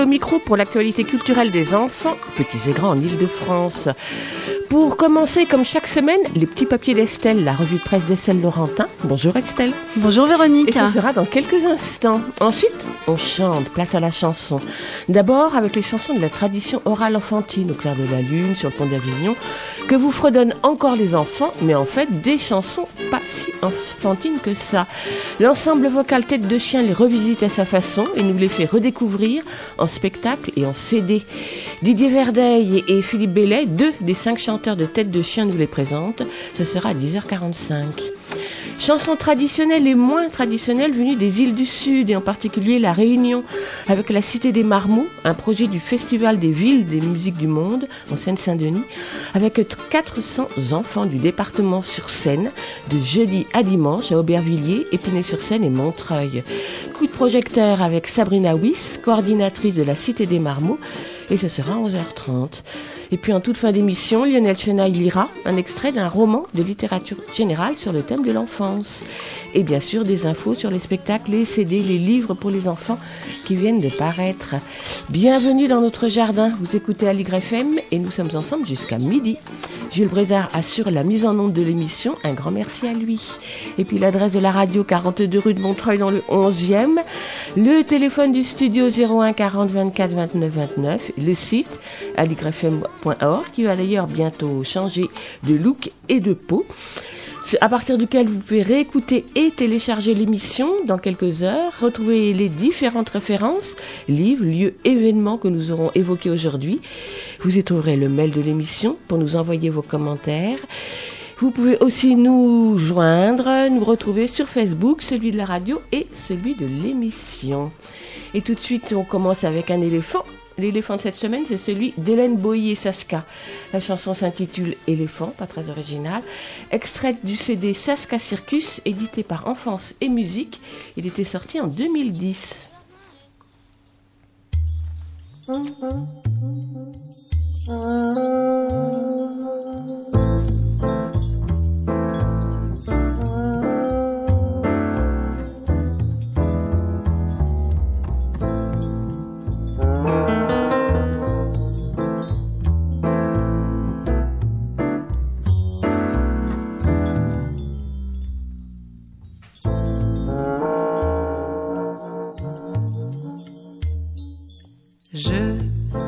Au micro pour l'actualité culturelle des enfants, petits et grands en Ile-de-France. Pour commencer, comme chaque semaine, les petits papiers d'Estelle, la revue de presse d'Estelle Laurentin. Bonjour Estelle. Bonjour Véronique. Et ce sera dans quelques instants. Ensuite, on chante, place à la chanson. D'abord avec les chansons de la tradition orale enfantine, au clair de la lune, sur le pont d'Avignon, que vous fredonnent encore les enfants, mais en fait des chansons pas si enfantines que ça. L'ensemble vocal Tête de Chien les revisite à sa façon et nous les fait redécouvrir en spectacle et en CD. Didier Verdeil et Philippe Bellet, deux des cinq chanteurs de Tête de Chien, nous les présentent. Ce sera à 10h45. Chansons traditionnelles et moins traditionnelles venues des îles du Sud et en particulier La Réunion avec la Cité des Marmots, un projet du Festival des villes des musiques du monde en Seine-Saint-Denis avec 400 enfants du département sur Seine de jeudi à dimanche à Aubervilliers, Épinay-sur-Seine et Montreuil. Coup de projecteur avec Sabrina Wyss, coordinatrice de la Cité des Marmots et ce sera 11h30. Et puis en toute fin d'émission, Lionel Chenaille lira un extrait d'un roman de littérature générale sur le thème de l'enfance. Et bien sûr des infos sur les spectacles, les CD, les livres pour les enfants qui viennent de paraître. Bienvenue dans notre jardin, vous écoutez Aligre FM et nous sommes ensemble jusqu'à midi. Jules Brézard assure la mise en onde de l'émission, un grand merci à lui. Et puis l'adresse de la radio 42 rue de Montreuil dans le 11e, le téléphone du studio 01 40 24 29 29, le site aligrefm.org qui va d'ailleurs bientôt changer de look et de peau à partir duquel vous pouvez réécouter et télécharger l'émission dans quelques heures, retrouver les différentes références, livres, lieux, événements que nous aurons évoqués aujourd'hui. Vous y trouverez le mail de l'émission pour nous envoyer vos commentaires. Vous pouvez aussi nous joindre, nous retrouver sur Facebook, celui de la radio et celui de l'émission. Et tout de suite, on commence avec un éléphant L'éléphant de cette semaine, c'est celui d'Hélène Boyer Saska. La chanson s'intitule Éléphant, pas très original. extraite du CD Saska Circus, édité par Enfance et Musique. Il était sorti en 2010.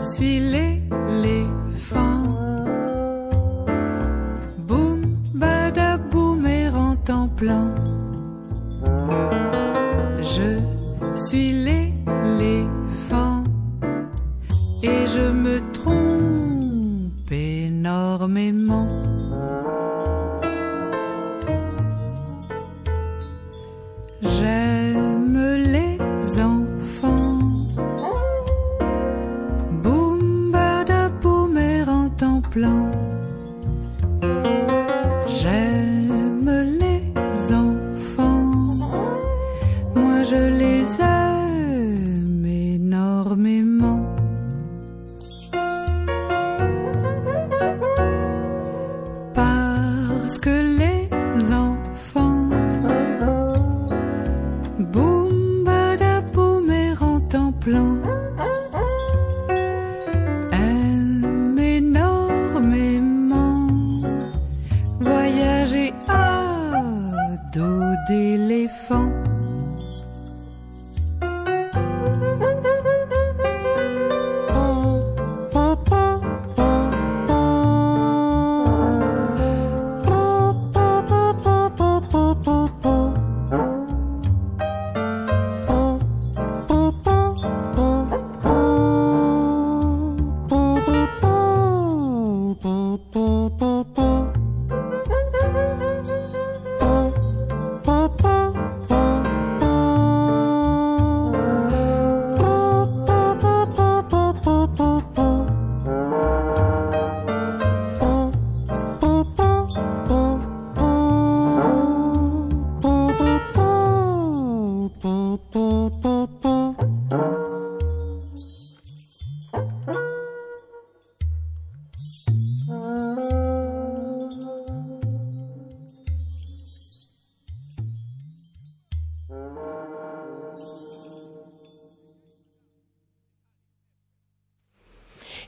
suis l'éléphant. Boum, badaboum et en plan.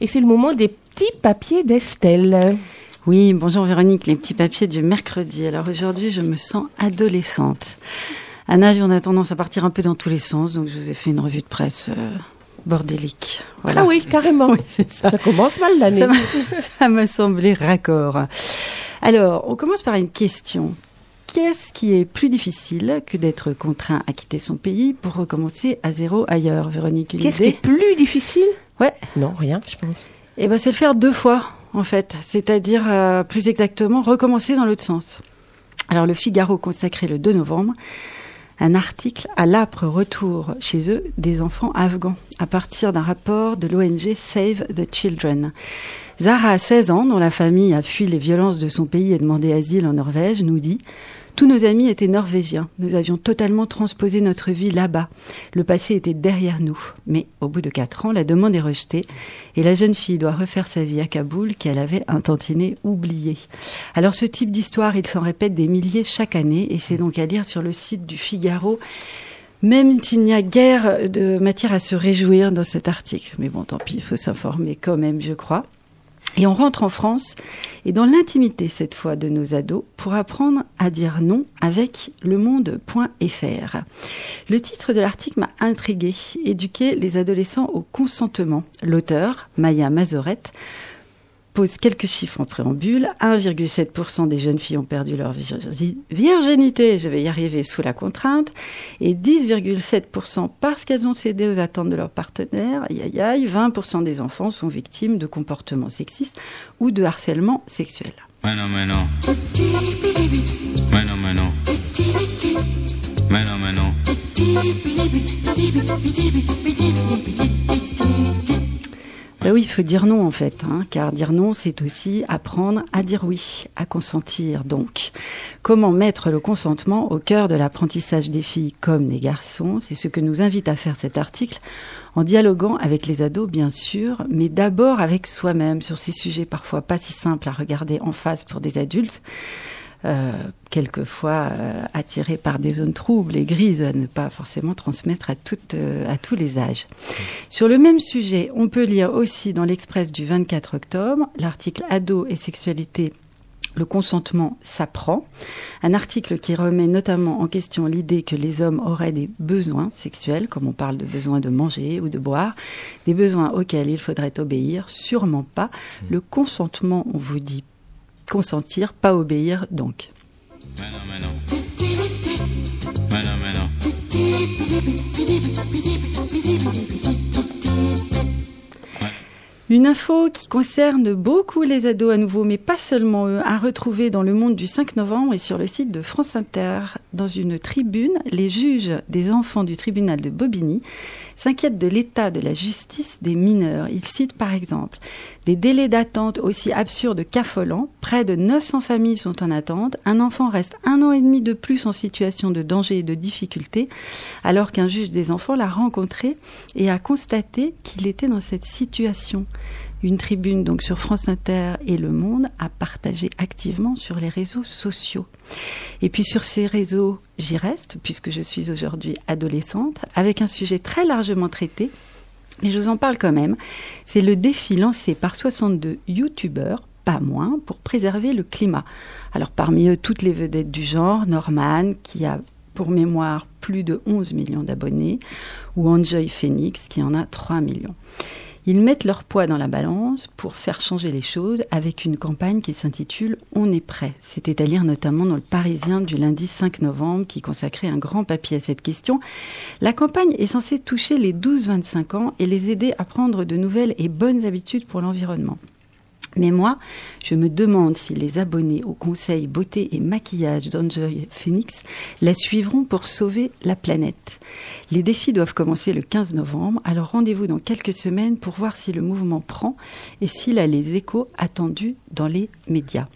Et c'est le moment des petits papiers d'Estelle. Oui, bonjour Véronique, les petits papiers du mercredi. Alors aujourd'hui, je me sens adolescente. Âge où on a tendance à partir un peu dans tous les sens, donc je vous ai fait une revue de presse euh, bordélique. Voilà. Ah oui, carrément. oui, ça. ça. commence mal l'année. Ça m'a semblé raccord. Alors, on commence par une question. Qu'est-ce qui est plus difficile que d'être contraint à quitter son pays pour recommencer à zéro ailleurs, Véronique Qu'est-ce qui est plus difficile Ouais. Non, rien, je pense. Eh ben, c'est le faire deux fois, en fait. C'est-à-dire, euh, plus exactement, recommencer dans l'autre sens. Alors, le Figaro consacrait le 2 novembre un article à l'âpre retour chez eux des enfants afghans, à partir d'un rapport de l'ONG Save the Children. Zara a 16 ans, dont la famille a fui les violences de son pays et demandé asile en Norvège, nous dit tous nos amis étaient norvégiens. Nous avions totalement transposé notre vie là-bas. Le passé était derrière nous. Mais au bout de quatre ans, la demande est rejetée et la jeune fille doit refaire sa vie à Kaboul qu'elle avait un tantinet oublié. Alors ce type d'histoire, il s'en répète des milliers chaque année et c'est donc à lire sur le site du Figaro. Même s'il n'y a guère de matière à se réjouir dans cet article. Mais bon, tant pis, il faut s'informer quand même, je crois. Et on rentre en France, et dans l'intimité cette fois de nos ados, pour apprendre à dire non avec lemonde.fr. Le titre de l'article m'a intrigué, éduquer les adolescents au consentement. L'auteur, Maya Mazorette, pose quelques chiffres en préambule. 1,7% des jeunes filles ont perdu leur virginité, je vais y arriver, sous la contrainte, et 10,7% parce qu'elles ont cédé aux attentes de leur partenaire. Aïe, aïe, aïe, 20% des enfants sont victimes de comportements sexistes ou de harcèlement sexuel. Ben oui, il faut dire non en fait, hein, car dire non, c'est aussi apprendre à dire oui, à consentir. Donc, comment mettre le consentement au cœur de l'apprentissage des filles comme des garçons? C'est ce que nous invite à faire cet article, en dialoguant avec les ados, bien sûr, mais d'abord avec soi-même sur ces sujets parfois pas si simples à regarder en face pour des adultes. Euh, quelquefois euh, attirés par des zones troubles et grises à ne pas forcément transmettre à, euh, à tous les âges. Sur le même sujet, on peut lire aussi dans l'Express du 24 octobre l'article Ado et sexualité le consentement s'apprend. Un article qui remet notamment en question l'idée que les hommes auraient des besoins sexuels, comme on parle de besoins de manger ou de boire, des besoins auxquels il faudrait obéir, sûrement pas. Le consentement, on vous dit consentir, pas obéir donc. Une info qui concerne beaucoup les ados à nouveau, mais pas seulement eux, à retrouver dans le monde du 5 novembre et sur le site de France Inter. Dans une tribune, les juges des enfants du tribunal de Bobigny s'inquiètent de l'état de la justice des mineurs. Ils citent par exemple des délais d'attente aussi absurdes qu'affolants. Près de 900 familles sont en attente. Un enfant reste un an et demi de plus en situation de danger et de difficulté, alors qu'un juge des enfants l'a rencontré et a constaté qu'il était dans cette situation. Une tribune donc sur France Inter et Le Monde a partagé activement sur les réseaux sociaux. Et puis sur ces réseaux, j'y reste puisque je suis aujourd'hui adolescente avec un sujet très largement traité mais je vous en parle quand même. C'est le défi lancé par 62 youtubeurs, pas moins, pour préserver le climat. Alors parmi eux, toutes les vedettes du genre, Norman, qui a pour mémoire plus de 11 millions d'abonnés, ou Enjoy Phoenix, qui en a 3 millions. Ils mettent leur poids dans la balance pour faire changer les choses avec une campagne qui s'intitule On est prêt. C'était à lire notamment dans le Parisien du lundi 5 novembre qui consacrait un grand papier à cette question. La campagne est censée toucher les 12-25 ans et les aider à prendre de nouvelles et bonnes habitudes pour l'environnement. Mais moi, je me demande si les abonnés au conseil beauté et maquillage d'Enjoy Phoenix la suivront pour sauver la planète. Les défis doivent commencer le 15 novembre, alors rendez-vous dans quelques semaines pour voir si le mouvement prend et s'il a les échos attendus dans les médias.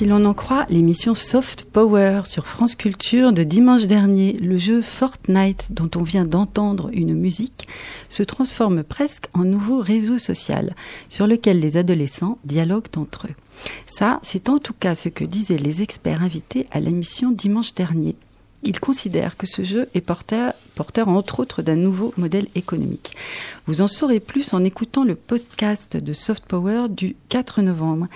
Si l'on en croit l'émission Soft Power sur France Culture de dimanche dernier, le jeu Fortnite dont on vient d'entendre une musique se transforme presque en nouveau réseau social sur lequel les adolescents dialoguent entre eux. Ça, c'est en tout cas ce que disaient les experts invités à l'émission dimanche dernier. Il considère que ce jeu est porteur, entre autres d'un nouveau modèle économique. Vous en saurez plus en écoutant le podcast de Soft Power du 4 novembre.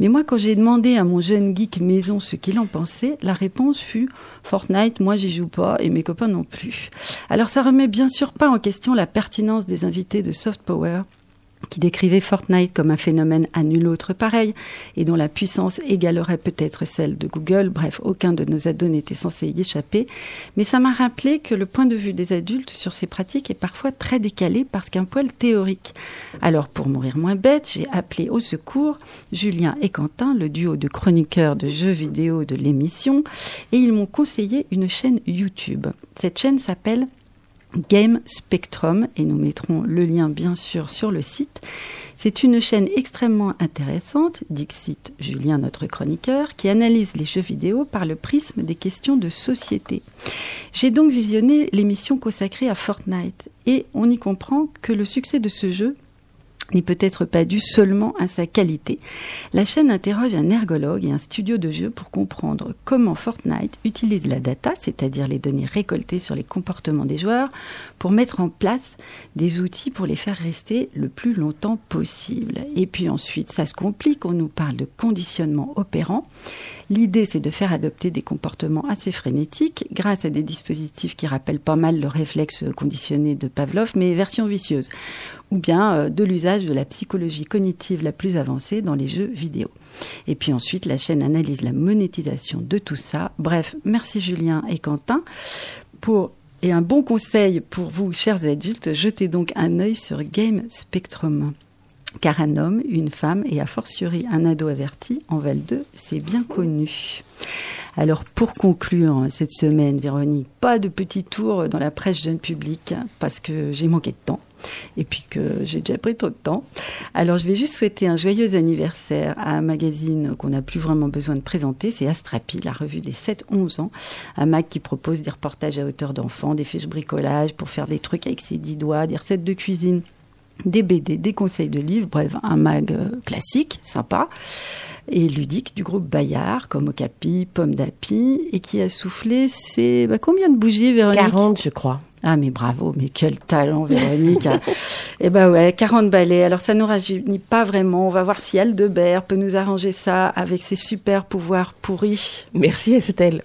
Mais moi, quand j'ai demandé à mon jeune geek maison ce qu'il en pensait, la réponse fut Fortnite, moi j'y joue pas et mes copains non plus. Alors ça remet bien sûr pas en question la pertinence des invités de Soft Power qui décrivait Fortnite comme un phénomène à nul autre pareil et dont la puissance égalerait peut-être celle de Google. Bref, aucun de nos ados n'était censé y échapper. Mais ça m'a rappelé que le point de vue des adultes sur ces pratiques est parfois très décalé parce qu'un poil théorique. Alors, pour mourir moins bête, j'ai appelé au secours Julien et Quentin, le duo de chroniqueurs de jeux vidéo de l'émission, et ils m'ont conseillé une chaîne YouTube. Cette chaîne s'appelle Game Spectrum, et nous mettrons le lien bien sûr sur le site. C'est une chaîne extrêmement intéressante, Dixit Julien, notre chroniqueur, qui analyse les jeux vidéo par le prisme des questions de société. J'ai donc visionné l'émission consacrée à Fortnite, et on y comprend que le succès de ce jeu n'est peut-être pas dû seulement à sa qualité. La chaîne interroge un ergologue et un studio de jeu pour comprendre comment Fortnite utilise la data, c'est-à-dire les données récoltées sur les comportements des joueurs, pour mettre en place des outils pour les faire rester le plus longtemps possible. Et puis ensuite, ça se complique, on nous parle de conditionnement opérant. L'idée, c'est de faire adopter des comportements assez frénétiques grâce à des dispositifs qui rappellent pas mal le réflexe conditionné de Pavlov, mais version vicieuse, ou bien euh, de l'usage de la psychologie cognitive la plus avancée dans les jeux vidéo. Et puis ensuite, la chaîne analyse la monétisation de tout ça. Bref, merci Julien et Quentin pour et un bon conseil pour vous, chers adultes, jetez donc un œil sur Game Spectrum. Car un homme, une femme et a fortiori un ado averti en Val 2, c'est bien connu. Alors pour conclure cette semaine, Véronique, pas de petit tour dans la presse jeune public parce que j'ai manqué de temps et puis que j'ai déjà pris trop de temps. Alors je vais juste souhaiter un joyeux anniversaire à un magazine qu'on n'a plus vraiment besoin de présenter, c'est Astrapi, la revue des 7-11 ans, un mag qui propose des reportages à hauteur d'enfants, des fiches bricolage pour faire des trucs avec ses dix doigts, des recettes de cuisine des BD, des conseils de livres, bref, un mag euh, classique, sympa et ludique du groupe Bayard, comme Okapi, Pomme d'Api, et qui a soufflé c'est bah, combien de bougies, Véronique? 40, je crois. Ah mais bravo, mais quel talent Véronique. eh ben ouais, 40 balais. Alors ça nous rajeunit pas vraiment. On va voir si Aldebert peut nous arranger ça avec ses super pouvoirs pourris. Merci Estelle.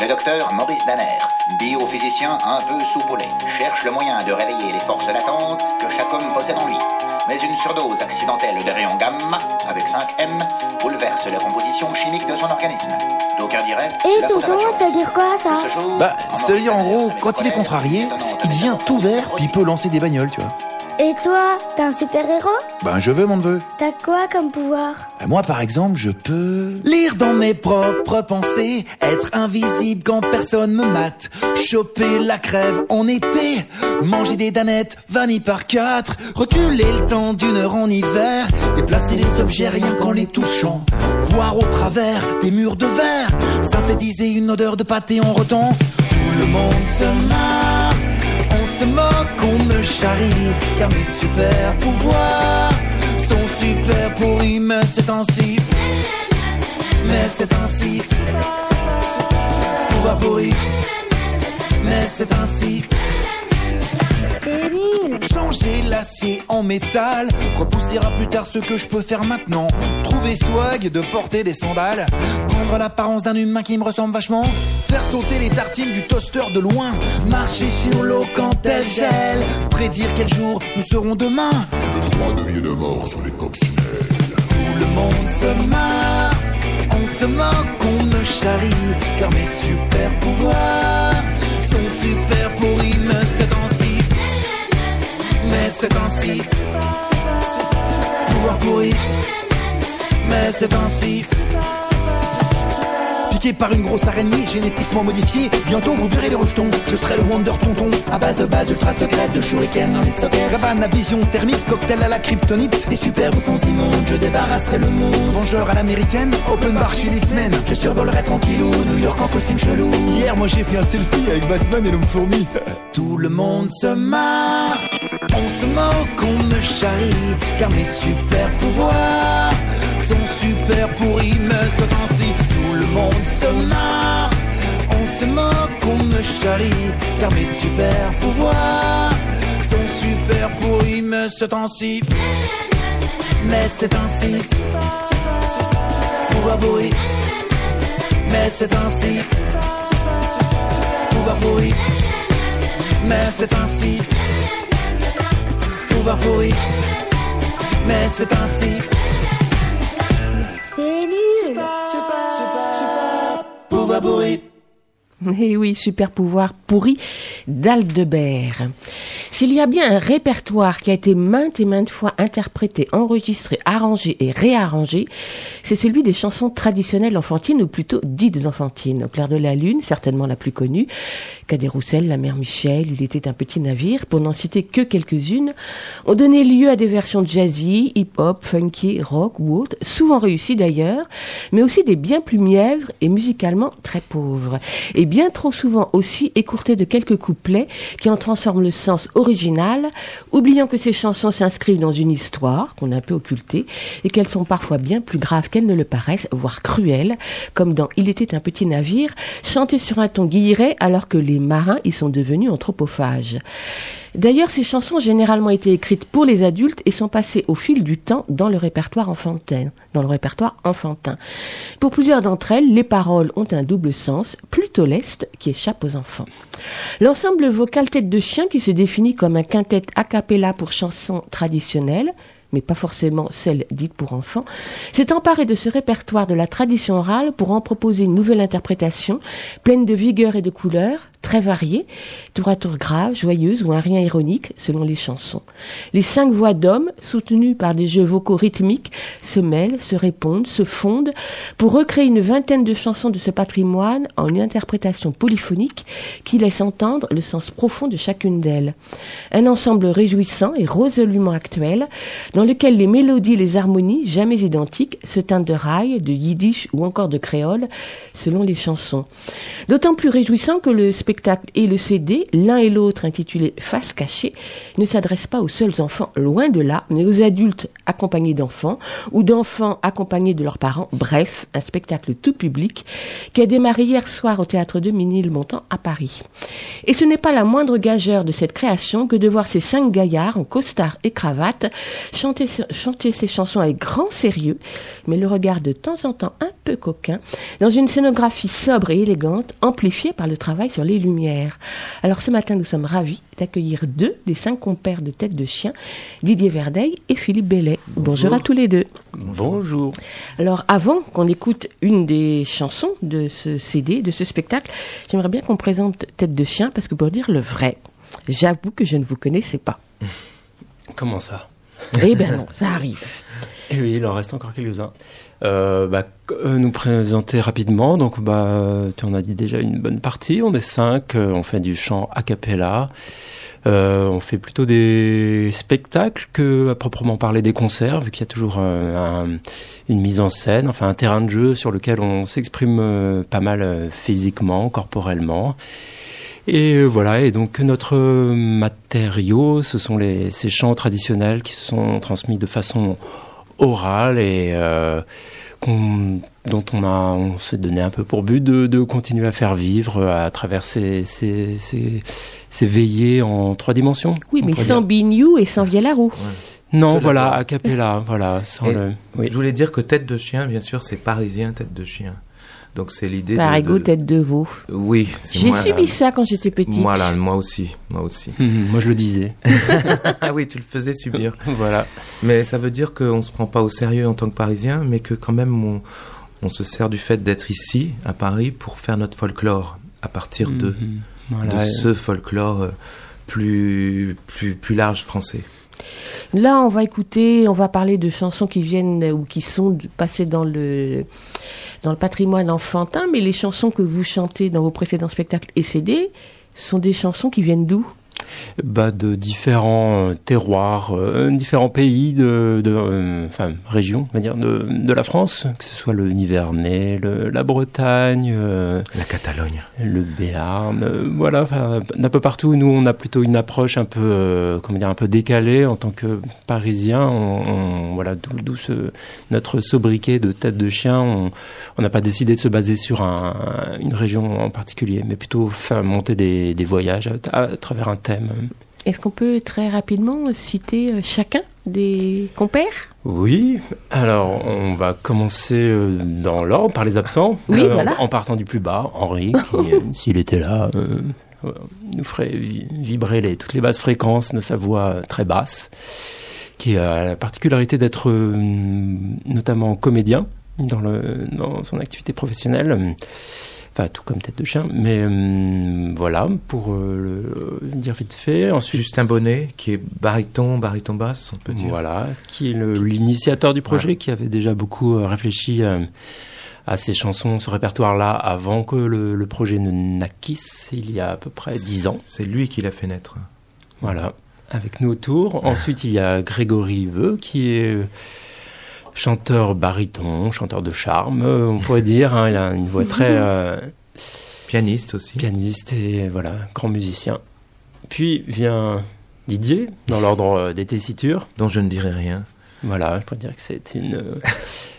Le docteur Maurice Danner, biophysicien un peu soupolé, cherche le moyen de réveiller les forces latentes que chaque homme possède en lui. Mais une surdose accidentelle de rayons gamma, avec 5M, bouleverse la composition chimique de son organisme. D'aucuns diraient... Et tonton, ça veut dire quoi ça Bah, ça veut dire en gros, quand il est contrarié, il devient tout vert, puis il peut lancer des bagnoles, tu vois. Et toi, t'es un super-héros Ben, je veux mon neveu. T'as quoi comme pouvoir Ben, moi, par exemple, je peux lire dans mes propres pensées, être invisible quand personne me mate, choper la crève en été, manger des danettes vanille par quatre, reculer le temps d'une heure en hiver, déplacer les objets rien qu'en les touchant, voir au travers des murs de verre, synthétiser une odeur de pâté en rotant. Tout le monde se marre, se moque, on me charrie, car mes super pouvoirs sont super pourris, mais c'est ainsi. Mais c'est ainsi. Pouvoir pourri. Mais c'est ainsi. Changer l'acier en métal Repousser à plus tard ce que je peux faire maintenant. Trouver swag de porter des sandales. Prendre l'apparence d'un humain qui me ressemble vachement. Faire sauter les tartines du toaster de loin. Marcher sur l'eau quand elle gèle. Prédire quel jour nous serons demain. Des droits de vie et de mort sur les coccinelles. Tout le monde se marre. On se moque, on me charrie. Car mes super pouvoirs Sont super pourris Mais c'est ainsi Mais c'est ainsi. Pouvoir pourri Mais c'est ainsi Piqué par une grosse araignée génétiquement modifiée Bientôt vous verrez les rejetons Je serai le Wonder Tonton À base de base ultra secrète De shuriken dans les sockets à vision thermique Cocktail à la kryptonite Des super bouffons immondes Je débarrasserai le monde. Vengeur à l'américaine, open bar chez les semaines. Je survolerai tranquillou, New York en costume chelou. Hier, moi j'ai fait un selfie avec Batman et l'homme fourmi. Tout le monde se marre. On se moque, on me charrie. Car mes super pouvoirs sont super pourris. Mais ce temps-ci, tout le monde se marre. On se moque, on me charrie. Car mes super pouvoirs sont super pourris. Mais ce temps-ci. Mais c'est ainsi. Pouvoir pourri. Mais c'est ainsi. Pouvoir pourri. Mais c'est ainsi. Pouvoir pourri. Mais c'est ainsi. baboui Eh oui, super pouvoir pourri d'Aldebert. S'il y a bien un répertoire qui a été maintes et maintes fois interprété, enregistré, arrangé et réarrangé, c'est celui des chansons traditionnelles enfantines, ou plutôt dites enfantines. Au clair de la lune, certainement la plus connue, Cadet Roussel, La mère Michel, Il était un petit navire, pour n'en citer que quelques-unes, ont donné lieu à des versions jazzy, hip-hop, funky, rock ou autres, souvent réussies d'ailleurs, mais aussi des bien plus mièvres et musicalement très pauvres. Et bien trop souvent aussi écourtées de quelques couplets qui en transforment le sens original, oubliant que ces chansons s'inscrivent dans une histoire qu'on a un peu occultée et qu'elles sont parfois bien plus graves qu'elles ne le paraissent, voire cruelles, comme dans Il était un petit navire, chanté sur un ton guilleret alors que les marins y sont devenus anthropophages. D'ailleurs, ces chansons ont généralement été écrites pour les adultes et sont passées au fil du temps dans le répertoire enfantin. Dans le répertoire enfantin. Pour plusieurs d'entre elles, les paroles ont un double sens, plutôt leste, qui échappe aux enfants. L'ensemble vocal Tête de chien, qui se définit comme un quintet a cappella pour chansons traditionnelles, mais pas forcément celle dite pour enfants, s'est emparé de ce répertoire de la tradition orale pour en proposer une nouvelle interprétation, pleine de vigueur et de couleurs, très variée, tour à tour grave, joyeuse ou un rien ironique, selon les chansons. Les cinq voix d'hommes, soutenues par des jeux vocaux rythmiques, se mêlent, se répondent, se fondent, pour recréer une vingtaine de chansons de ce patrimoine en une interprétation polyphonique qui laisse entendre le sens profond de chacune d'elles. Un ensemble réjouissant et résolument actuel, dans lequel les mélodies et les harmonies, jamais identiques, se teintent de rail, de yiddish ou encore de créole, selon les chansons. D'autant plus réjouissant que le spectacle et le CD, l'un et l'autre intitulé Face cachée, ne s'adressent pas aux seuls enfants, loin de là, mais aux adultes accompagnés d'enfants ou d'enfants accompagnés de leurs parents. Bref, un spectacle tout public qui a démarré hier soir au théâtre de Ménilmontant à Paris. Et ce n'est pas la moindre gageure de cette création que de voir ces cinq gaillards en costard et cravate chanter, chanter ces chansons avec grand sérieux, mais le regard de temps en temps un peu coquin, dans une scénographie sobre et élégante, amplifiée par le travail sur les lumières. Alors ce matin, nous sommes ravis d'accueillir deux des cinq compères de tête de chien, Didier Verdeil et Philippe Bellet. Bonjour, à tous les deux. Bonjour. Alors avant qu'on écoute une des chansons de ce CD, de ce spectacle, j'aimerais bien qu'on présente Tête de chien parce que pour dire le vrai, j'avoue que je ne vous connaissais pas. Comment ça? Eh bien non, ça arrive. Eh oui, il en reste encore quelques-uns. Euh, bah, euh, nous présenter rapidement. Donc, bah, tu en as dit déjà une bonne partie. On est cinq. euh, on fait du chant a cappella. Euh, on fait plutôt des spectacles que à proprement parler des concerts, vu qu'il y a toujours euh, un- une mise en scène, enfin un terrain de jeu sur lequel on s'exprime pas mal physiquement, corporellement. Et voilà, et donc notre matériau, ce sont les, ces chants traditionnels qui se sont transmis de façon orale et euh, qu'on- dont on, a, on s'est donné un peu pour but de, de continuer à faire vivre à travers ces, ces, ces, ces veillées en trois dimensions. Oui, mais sans. Bignou et sans Vielarou. Non, voilà, a cappella, voilà, sans Et le... Oui. Je voulais dire que tête de chien, bien sûr, c'est parisien tête de chien. Donc c'est l'idée Par de, tête de veau. Oui. c'est J'ai subi ça quand j'étais petite. Voilà, moi aussi, moi aussi. Mhm, moi, je le disais. ah oui, tu le faisais subir. voilà. Mais ça veut dire qu'on se prend pas au sérieux en tant que Parisien, mais que quand même on, on se sert du fait d'être ici, à Paris, pour faire notre folklore à partir de, Mhm, voilà. de ce folklore euh, plus, plus, plus large français. Là, on va écouter, on va parler de chansons qui viennent ou qui sont passées dans le dans le patrimoine enfantin, mais les chansons que vous chantez dans vos précédents spectacles et CD sont des chansons qui viennent d'où? Bah, de différents euh, terroirs, euh, différents pays de, de euh, enfin régions, on va dire, de, de la France, que ce soit le Nivernais, le, la Bretagne, euh, La Catalogne. le Béarn, voilà, enfin, d'un peu partout. Nous, on a plutôt une approche un peu, comment dire, un peu décalée en tant que. On, on- voilà, d'où notre sobriquet de tête de chien. On n'a pas décidé de se baser sur un, une région en particulier, mais plutôt faire monter des, des voyages à, à travers un thème. Est-ce qu'on peut très rapidement citer euh, chacun des compères? Oui, alors on va commencer euh, dans l'ordre par les absents. Oui, Euh, voilà. En, en partant du plus bas, Henri, qui, s'il était là, euh, nous ferait vi- vibrer les, toutes les basses fréquences de sa voix très basse, qui a la particularité d'être euh, notamment comédien dans, le, dans son activité professionnelle. Enfin, tout comme tête de chien. Mais euh, voilà, pour euh, le dire vite fait. Ensuite, Justin Bonnet, qui est baryton, baryton basse, on peut dire. voilà, qui est l'initiateur du projet, Ouais. qui avait déjà beaucoup euh, réfléchi à ces chansons, ce répertoire-là, avant que le, le projet ne naquisse, il y a à peu près dix ans. C'est lui qui l'a fait naître. Voilà, avec nous autour. Ensuite, il y a Grégory Veux, qui est chanteur baryton, chanteur de charme, euh, on pourrait dire. hein. il a une voix très euh, Pianiste aussi. pianiste et voilà, grand musicien. Puis vient Didier, dans l'ordre euh, des tessitures. Dont je ne dirai rien. Voilà, je pourrais dire que c'est une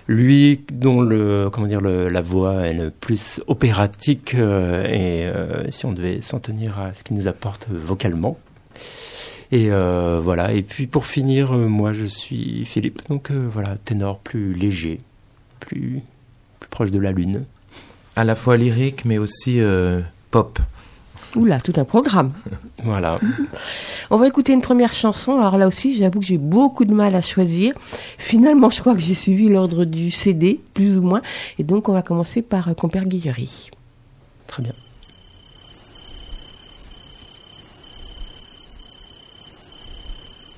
lui dont le comment dire le, la voix est le plus opératique euh, et euh, si on devait s'en tenir à ce qu'il nous apporte vocalement. Et euh, voilà. Et puis pour finir, euh, moi je suis Philippe, donc euh, voilà ténor plus léger, plus plus proche de la lune. À la fois lyrique, mais aussi euh, pop. Oula, tout un programme. Voilà. On va écouter une première chanson. Alors là aussi, j'avoue que j'ai beaucoup de mal à choisir. Finalement, je crois que j'ai suivi l'ordre du CD, plus ou moins. Et donc, on va commencer par euh, Compère Guillery. Très bien.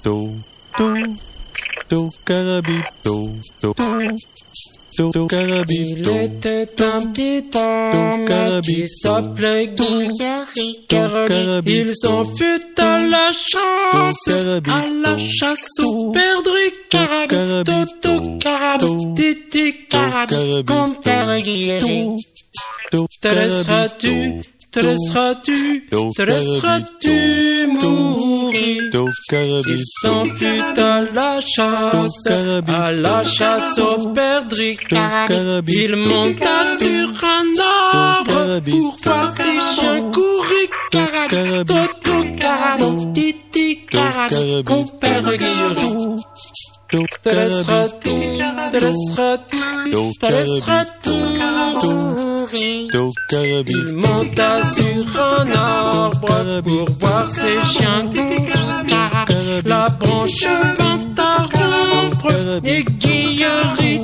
Do, do, do, carabito, do, do, do, Il carabito, était un petit homme qui s'appelait Guy. Il s'en fut à la chasse, à la chasse au perdrix Titi Carabine, compère Guillery. Te laisseras-tu, te laisseras-tu, te laisseras-tu mourir il s'en fut à la chasse, à la chasse au perdrix. Il monta sur un arbre pour voir ses chiens courir. Toto carabou, titi carabou, compère. Te te laisseras-tu, te laisseras-tu mourir. do, carabito, Il monta sur un arbre pour voir ses chiens. La branche vint à rompre et Guillery.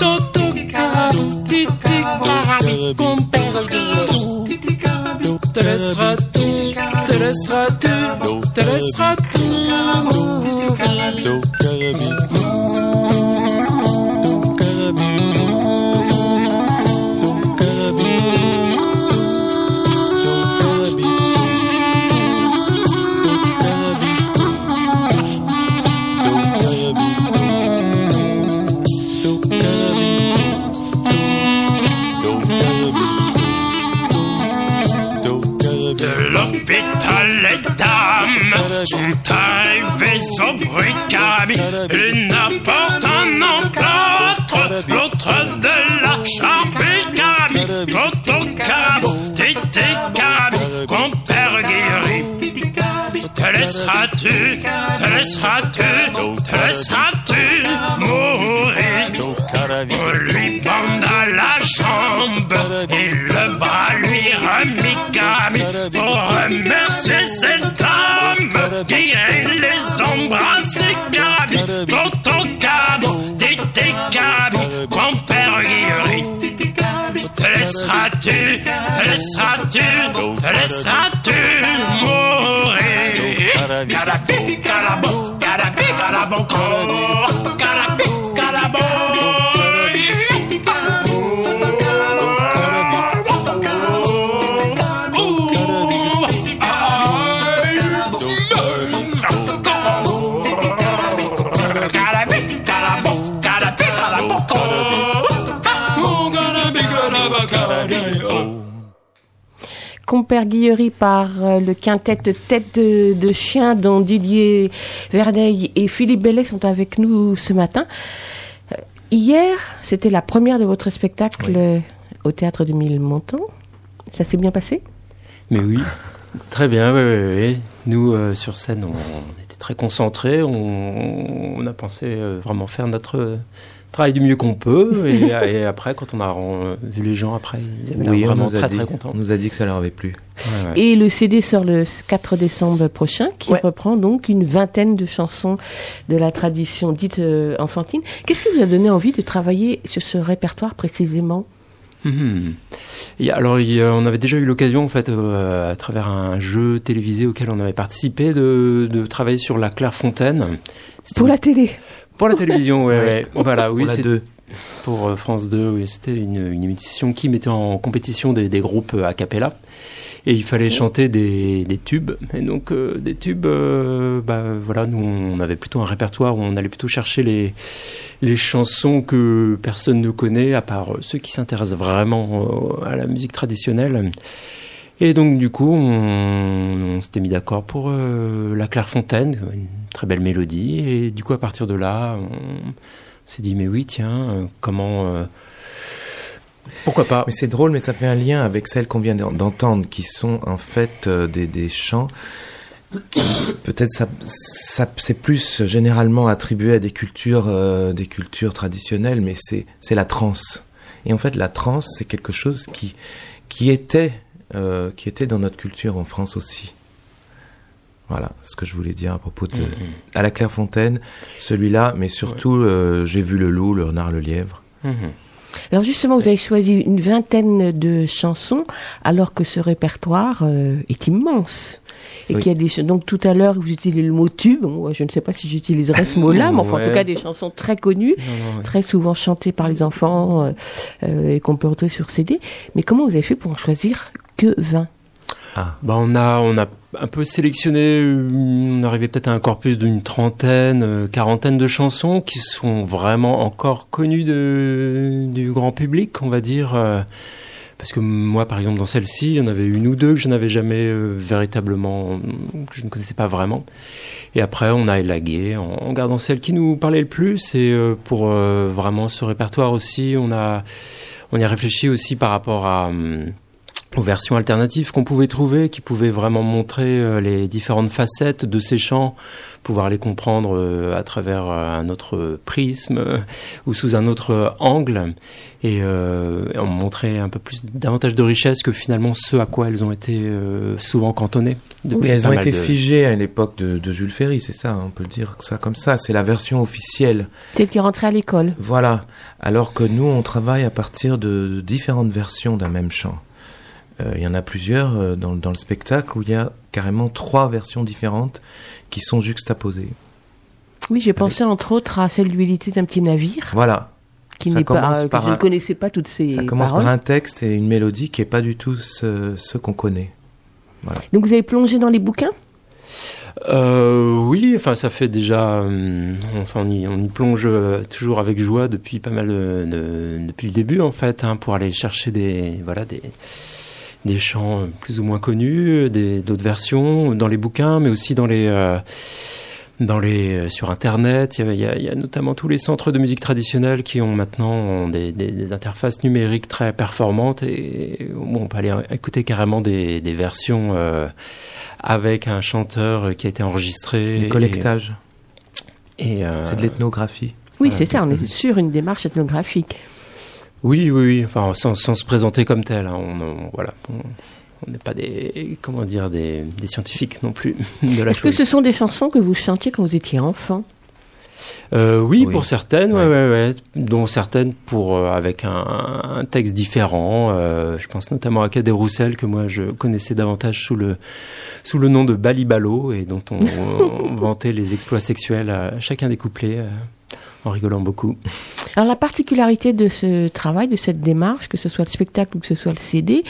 Toto carabou, titi carabou, compère Guillery. Te laisseras-tu, laisseras-tu, te laisseras-tu mourir. Sont arrivées sans bruit carabine. L'une apporte un emplâtre, l'autre de la charpie carabine. Toto carabou, titi carabine, compère guéri. Te laisseras-tu, te laisseras-tu, te laisseras-tu mourir? On lui banda la jambe et le bras lui remit carabine pour remercier qui les embrassait carabine. Toto carabine, titi carabine, compère Guillery. Te laisseras-tu, te laisseras-tu, te laisseras-tu mourir? Carabi, carabo, carabi, carabo, Compère Guillery par euh, le quintet Tête de, de Chien dont Didier Verdeil et Philippe Bellet sont avec nous ce matin. Euh, Hier, c'était la première de votre spectacle euh, au Théâtre de Mille-Montants. Ça s'est bien passé? Mais oui, très bien, oui, oui, oui. Nous, euh, sur scène, on, on était très concentrés. On, on a pensé euh, vraiment faire notre euh, travail du mieux qu'on peut. Et, et après, quand on a vu les gens, après, ils avaient l'air Oui, on vraiment très, dit, très contents. on nous a dit que ça leur avait plu. Ouais, ouais. Et le CD sort le 4 décembre prochain, qui Ouais. reprend donc une vingtaine de chansons de la tradition dite euh, enfantine. Qu'est-ce qui vous a donné envie de travailler sur ce répertoire précisément? Et alors, il on avait déjà eu l'occasion, en fait, euh, à travers un jeu télévisé auquel on avait participé, de, de travailler sur la Clairefontaine. C'était Pour la télé Pour la télévision, ouais, ouais. Voilà, oui, c'est 2. pour euh, France 2, oui, c'était une, une émission qui mettait en compétition des, des groupes euh, a cappella. Et il fallait chanter des, des tubes. Et donc, euh, des tubes, euh, bah, voilà, nous, on avait plutôt un répertoire où on allait plutôt chercher les, les chansons que personne ne connaît, à part ceux qui s'intéressent vraiment à la musique traditionnelle. Et donc, du coup, on, s'était mis d'accord pour euh, La Clairefontaine, une très belle mélodie. Et du coup, à partir de là, on s'est dit, mais oui, tiens, euh, comment. euh, pourquoi pas Mais c'est drôle, mais ça fait un lien avec celles qu'on vient d'en- d'entendre, qui sont en fait euh, des, des chants peut-être ça, ça c'est plus généralement attribué à des cultures des cultures traditionnelles, mais c'est c'est la trance. Et en fait, la trance, c'est quelque chose qui qui était euh, qui était dans notre culture en France aussi. Voilà ce que je voulais dire à propos de Mhm. à la Clairefontaine, celui-là, mais surtout euh, j'ai vu le loup, le renard, le lièvre. Mhm. Alors justement, vous avez choisi une vingtaine de chansons, alors que ce répertoire euh, est immense. Et Oui. qu'il y a des donc tout à l'heure vous utilisez le mot tube. Bon, moi, je ne sais pas si j'utiliserai ce mot-là, mais enfin en tout cas des chansons très connues, Non, non, ouais. très souvent chantées par les enfants euh, euh, et qu'on peut retrouver sur CD. Mais comment vous avez fait pour en choisir que 20 Ah, Bah, on a on a un peu sélectionné, on arrivait peut-être à un corpus d'une trentaine, euh, quarantaine de chansons qui sont vraiment encore connues de, du grand public, on va dire. euh, parce que moi, par exemple, dans celle-ci, il y en avait une ou deux que je n'avais jamais euh, véritablement, que je ne connaissais pas vraiment. Et après, on a élagué en, en gardant celle qui nous parlait le plus. Et euh, pour euh, vraiment ce répertoire aussi, on a, on y a réfléchi aussi par rapport à, hum, aux versions alternatives qu'on pouvait trouver, qui pouvaient vraiment montrer euh, les différentes facettes de ces chants, pouvoir les comprendre euh, à travers euh, un autre prisme euh, ou sous un autre angle, et, euh, et en montrer un peu plus davantage de richesse que finalement ce à quoi elles ont été euh, souvent cantonnées. Oui, elles ont été de- figées à l'époque de, de Jules Ferry, c'est ça, hein, on peut le dire ça comme ça. C'est la version officielle. Celle qui est rentrée à l'école. Voilà. Alors que nous, on travaille à partir de, de différentes versions d'un même chant. Euh, Il y en a plusieurs euh, dans, dans le spectacle où il y a carrément trois versions différentes qui sont juxtaposées. Oui, j'ai pensé entre autres à celle d'humilité d'un petit navire, Voilà. qui Ça n'est pas, que par je ne un- connaissais pas toutes ces Ça commence paroles. par un texte et une mélodie qui est pas du tout ce, ce qu'on connaît. Donc vous avez plongé dans les bouquins? Euh, oui, enfin ça fait déjà, euh, enfin on y, on y plonge euh, toujours avec joie depuis pas mal de, de- depuis le début en fait, hein, pour aller chercher des voilà des des chants plus ou moins connus, des d'autres versions dans les bouquins, mais aussi dans les euh, dans les euh, sur internet. Il y, a, il y a- il y a notamment tous les centres de musique traditionnelle qui ont maintenant ont des, des, des interfaces numériques très performantes et bon, on peut aller écouter carrément des, des versions. euh, avec un chanteur qui a été enregistré. Le collectage, Et, et, euh, c'est de l'ethnographie. Oui, Voilà. c'est ça, on est sur une démarche ethnographique. Oui, oui, oui. Enfin, sans, sans se présenter comme tel. hein. On, on- voilà. On on n'est pas des, comment dire, des, des scientifiques non plus de la Est-ce que ce sont des chansons que vous chantiez quand vous étiez enfant? Euh, oui, Oui. pour certaines, ouais, Ouais. ouais, ouais, dont certaines pour euh, avec un, un texte différent. euh, je pense notamment à Cadet Roussel que moi je connaissais davantage sous le sous le nom de Balibalo et dont on, on vantait les exploits sexuels à chacun des couplets euh, en rigolant beaucoup. Alors la particularité de ce travail, de cette démarche, que ce soit le spectacle ou que ce soit le CD,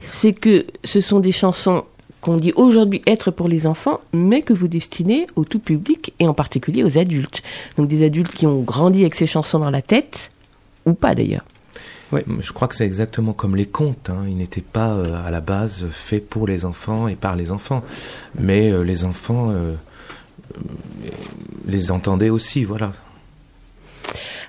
c'est que ce sont des chansons qu'on dit aujourd'hui être pour les enfants, mais que vous destinez au tout public et en particulier aux adultes. Donc des adultes qui ont grandi avec ces chansons dans la tête, ou pas d'ailleurs. Oui. Je crois que c'est exactement comme les contes. Hein. Ils n'étaient pas euh, à la base faits pour les enfants et par les enfants, mais euh, les enfants euh, euh, les entendaient aussi. Voilà.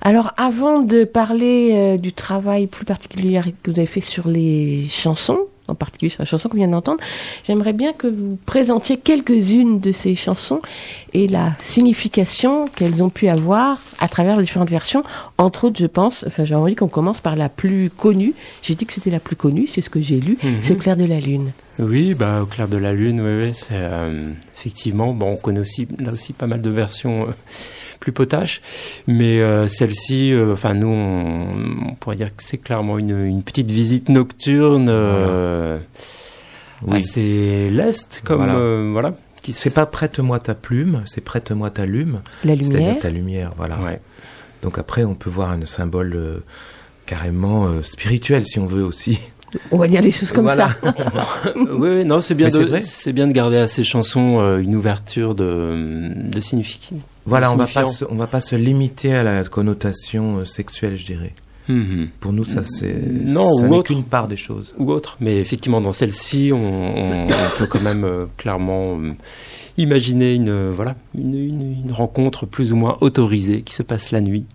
Alors, avant de parler euh, du travail plus particulier que vous avez fait sur les chansons, en particulier sur la chanson qu'on vient d'entendre, j'aimerais bien que vous présentiez quelques-unes de ces chansons et la signification qu'elles ont pu avoir à travers les différentes versions. Entre autres, je pense, enfin, j'ai envie qu'on commence par la plus connue. J'ai dit que c'était la plus connue, c'est ce que j'ai lu, Mhm. c'est Au clair de la lune. Oui, bah, au clair de la lune, oui, oui, c'est euh, effectivement. Bon, on connaît aussi là aussi pas mal de versions euh, plus potaches, mais euh, celle-ci, euh, enfin nous, on, on pourrait dire que c'est clairement une, une petite visite nocturne, euh, Oui. assez leste, comme Voilà. euh, voilà. qui C'est pas prête-moi ta plume, c'est prête-moi ta lume. La C'est-à-dire ta lumière, voilà. Ouais. Donc après, on peut voir un symbole euh, carrément euh, spirituel, si on veut aussi. On va dire les choses comme Voilà. ça. oui, non, c'est bien, de, vrai. c'est bien de garder à ces chansons euh, une ouverture de, de signification. Voilà, on va pas signifiant. se, on va pas se limiter à la connotation euh, sexuelle, je dirais. Mhm. Pour nous, ça c'est Non, ça ou n'est autre. qu'une part des choses. ou autre. Mais effectivement, dans celle-ci, on, on- on peut quand même euh, clairement euh, imaginer une, euh, voilà, une, une- une rencontre plus ou moins autorisée qui se passe la nuit.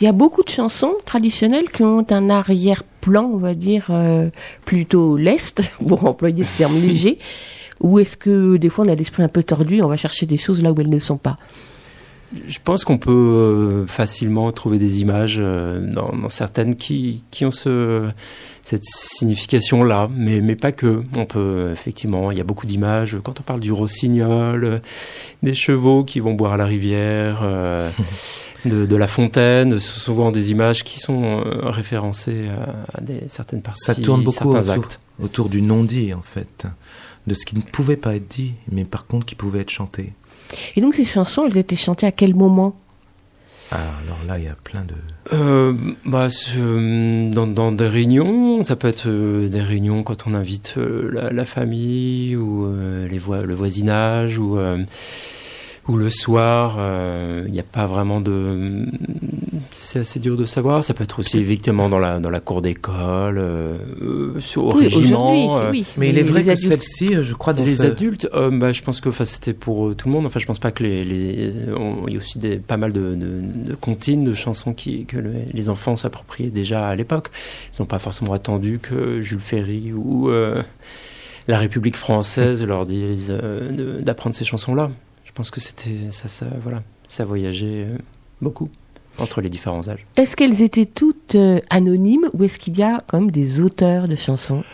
Il y a beaucoup de chansons traditionnelles qui ont un arrière-plan, on va dire, euh, plutôt leste, pour employer le terme léger. Ou est-ce que des fois on a l'esprit un peu tordu, et on va chercher des choses là où elles ne sont pas Je pense qu'on peut euh, facilement trouver des images euh, dans, dans certaines qui, qui ont ce, cette signification-là, mais, mais pas que. On peut, effectivement, il y a beaucoup d'images. Quand on parle du rossignol, euh, des chevaux qui vont boire à la rivière, euh, de, de la fontaine, ce sont souvent des images qui sont référencées à, à des, certaines parties, Ça tourne beaucoup certains autour, actes. autour du non-dit, en fait. De ce qui ne pouvait pas être dit, mais par contre qui pouvait être chanté. Et donc ces chansons, elles étaient chantées à quel moment? Ah, alors là, il y a plein de... Euh, bah, ce- dans, dans des réunions, ça peut être euh, des réunions quand on invite euh, la, la famille ou euh, les voi- le voisinage ou, euh, ou le soir. euh, Il n'y a pas vraiment de. C'est assez dur de savoir. Ça peut être aussi évidemment dans la, dans la cour d'école, euh, euh, sur, au Oui, régiment. euh, oui. Mais il est vrai les que celle-ci, euh, je crois, dans les ce- adultes, euh, bah, je pense que enfin, c'était pour euh, tout le monde. Enfin, je pense pas que les, les on- il y a aussi des, pas mal de, de, de comptines, de chansons qui, que le- les enfants s'appropriaient déjà à l'époque. Ils n'ont pas forcément attendu que Jules Ferry ou euh, la République française leur disent euh, de- d'apprendre ces chansons-là. Je pense que c'était ça, ça, voilà, ça voyageait euh, beaucoup entre les différents âges. Est-ce qu'elles étaient toutes euh, anonymes ou est-ce qu'il y a quand même des auteurs de chansons?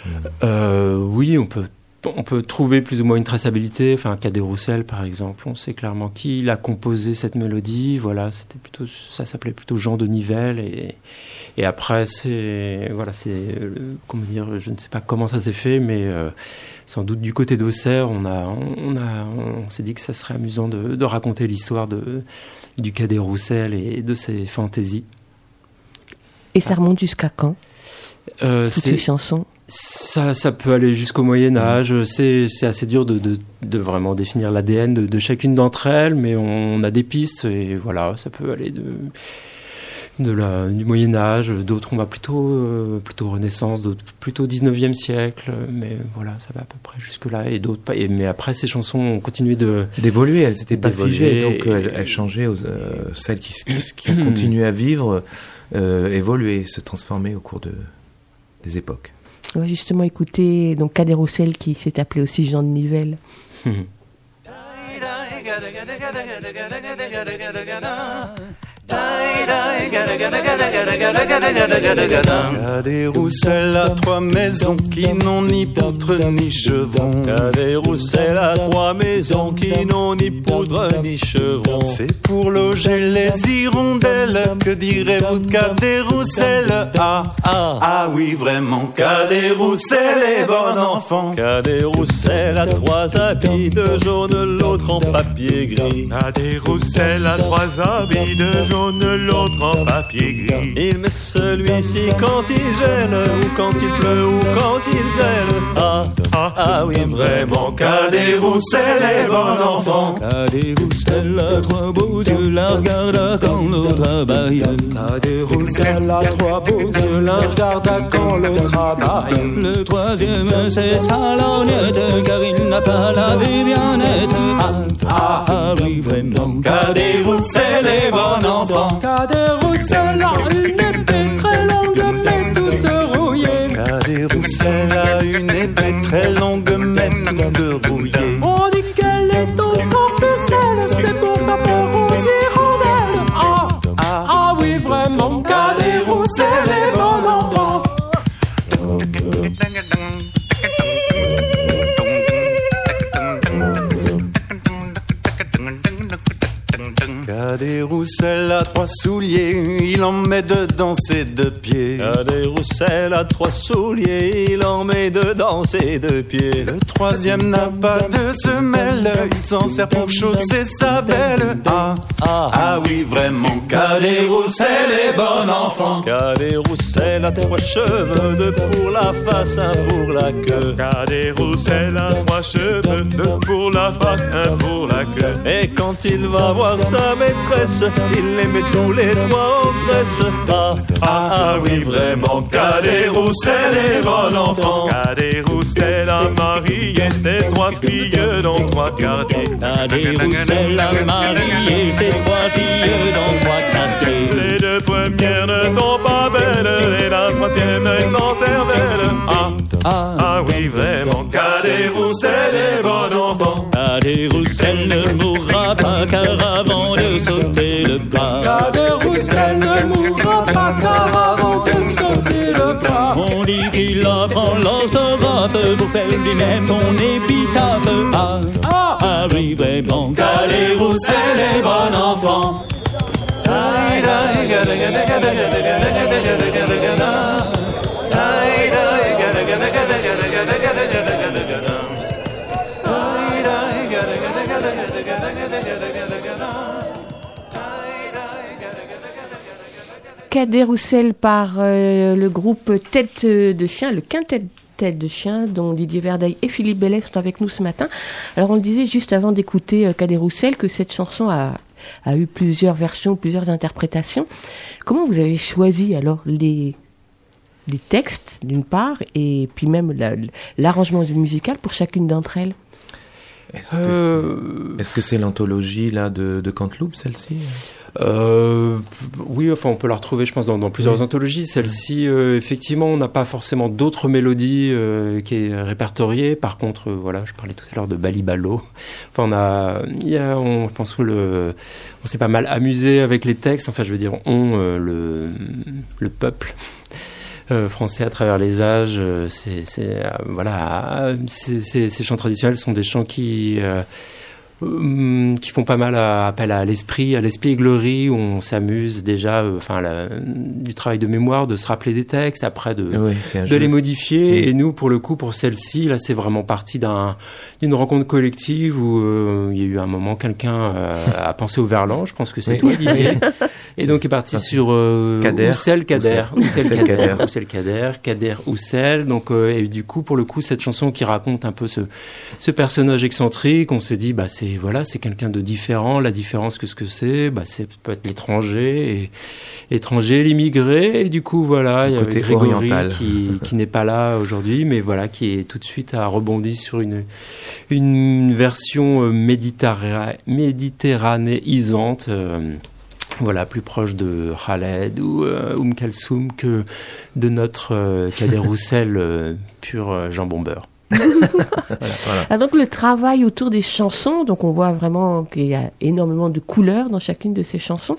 Euh, oui, on peut, on peut trouver plus ou moins une traçabilité. Enfin, Cadet Roussel, par exemple, on sait clairement qui il a composé cette mélodie. Voilà, c'était plutôt, ça s'appelait plutôt Jean de Nivelle. Et, et après, c'est, voilà, c'est, euh, comment dire, je ne sais pas comment ça s'est fait, mais sans doute du côté d'Auxerre, on a, on a, on s'est dit que ça serait amusant de, de raconter l'histoire de du Cadet Roussel et de ses fantaisies. Et ça remonte jusqu'à quand Euh, Toutes ces chansons Ça, ça peut aller jusqu'au Moyen Âge. C'est, c'est assez dur de, de, de vraiment définir l'ADN de, de chacune d'entre elles, mais on a des pistes et voilà, ça peut aller de, de la, du Moyen Âge. D'autres, on va plutôt, euh, plutôt Renaissance, d'autres plutôt 19e siècle, mais voilà, ça va à peu près jusque là. Et d'autres pas. Et, mais après, ces chansons ont continué de d'évoluer, elles n'étaient pas figées, donc euh, elles, elles changeaient. Aux, euh, celles qui, qui, qui ont continué à vivre, euh, évoluer, se transformer au cours de, des époques. On va justement écouter donc Cadet Roussel qui s'est appelé aussi Jean de Nivelle. Cadet Roussel a trois maisons qui n'ont ni poutre ni chevron. Cadet Roussel a trois maisons qui n'ont ni poudre ni chevron. C'est pour loger les hirondelles. Que direz-vous de Cadet Roussel Ah, ah, ah oui, vraiment, Cadet Roussel est bon enfant. Cadet Roussel a trois habits de jaune, l'autre en papier gris. Cadet Roussel a trois habits de jaune, l'autre en papier gris. Il met celui-ci quand il gèle, ou quand il pleut, ou quand il grêle. Ah, ah, ah oui, vraiment, Cadet Roussel est bon enfant. Cadet Roussel a trois beaux yeux, la regarde quand l'autre travaille. Cadet Roussel a trois beaux yeux, la regarde quand le travail. Le troisième, c'est sa lorgnette, car il n'a pas la vie bien nette. Ah, ah, ah oui, vraiment. Cadet Roussel est bon enfant. Cadet Roussel a une épée très longue mais toute rouillée. Cadet Roussel a une épée très longue Cadet Roussel a trois souliers, il en met dedans ses deux pieds. Cadet Roussel a trois souliers, il en met dedans ses deux pieds. Le troisième n'a pas de semelle, il s'en sert pour chausser sa belle. Ah, ah, ah oui, vraiment, Cadet Roussel est bon enfant. Cadet Roussel a trois cheveux, deux pour la face, un pour la queue. Cadet Roussel a trois cheveux, deux pour la face, un pour la queue. Et quand il va voir sa maîtresse, il les met tous les trois en tresse. Ah, ah, ah oui, vraiment, Cadet Roussel est bon enfant. Cadet Roussel a marié ses trois filles dans trois quartiers. Cadet Roussel a marié ses trois filles dans trois quartiers. Les deux premières ne sont pas belles et la troisième est sans cervelle. Ah, ah, ah oui, vraiment, Cadet Roussel est bon enfant. Cadet Roussel ne mourra pas car avant de sauter le plat. Cadet Roussel ne mourra pas car avant de sauter le plat. On dit qu'il apprend l'orthographe pour faire lui-même son épitaphe. Ah, Ah, ah oui, vraiment. Cadet Roussel est bon enfant. Cadet Roussel par euh, le groupe Tête de Chien, le quintet Tête de Chien, dont Didier Verdeil et Philippe Bellet sont avec nous ce matin. Alors on le disait juste avant d'écouter euh, Cadet Roussel que cette chanson a, a eu plusieurs versions, plusieurs interprétations. Comment vous avez choisi alors les, les textes d'une part et puis même la- l'arrangement musical pour chacune d'entre elles? Est-ce que Euh, c'est- est-ce que c'est l'anthologie là de, de Canteloup, celle-ci? Euh, oui, enfin, on peut la retrouver, je pense, dans, dans plusieurs Oui. anthologies. Celle-ci, euh, effectivement, on n'a pas forcément d'autres mélodies euh, qui est répertoriée. Par contre, euh, voilà, je parlais tout à l'heure de Balibalo. Enfin, on a, y a, on, je pense que le, on s'est pas mal amusé avec les textes. Enfin, je veux dire, on, euh, le, le peuple. euh, français à travers les âges, euh, c'est, euh, voilà, ces chants traditionnels sont des chants qui euh, qui font pas mal à- appel à l'esprit, à l'espièglerie, où on s'amuse déjà, euh, enfin, la- du travail de mémoire, de se rappeler des textes, après de, Oui, les modifier. Et nous, pour le coup, pour celle-ci, là, c'est vraiment parti d'un, d'une rencontre collective où euh, il y a eu un moment, quelqu'un euh, a pensé au verlan, je pense que c'est Oui. toi, Didier. Et donc est parti sur euh, Kader. Oussel Kader, Oussel. Kader, Kader. Oussel Kader, Kader Oussel. Donc euh, et du coup pour le coup cette chanson qui raconte un peu ce ce personnage excentrique, on s'est dit bah c'est voilà c'est quelqu'un de différent. La différence que ce que c'est, bah c'est peut être l'étranger et l'étranger, l'immigré. Et du coup voilà il y côté Grégory oriental. qui qui n'est pas là aujourd'hui, mais voilà qui est tout de suite a rebondi sur une une version euh, méditerra- méditerranéisante. euh, voilà, plus proche de Khaled ou euh, Oum Kalsoum que de notre euh, Kader Roussel euh, pur jambon beurre. Voilà. Ah, donc le travail autour des chansons, donc on voit vraiment qu'il y a énormément de couleurs dans chacune de ces chansons.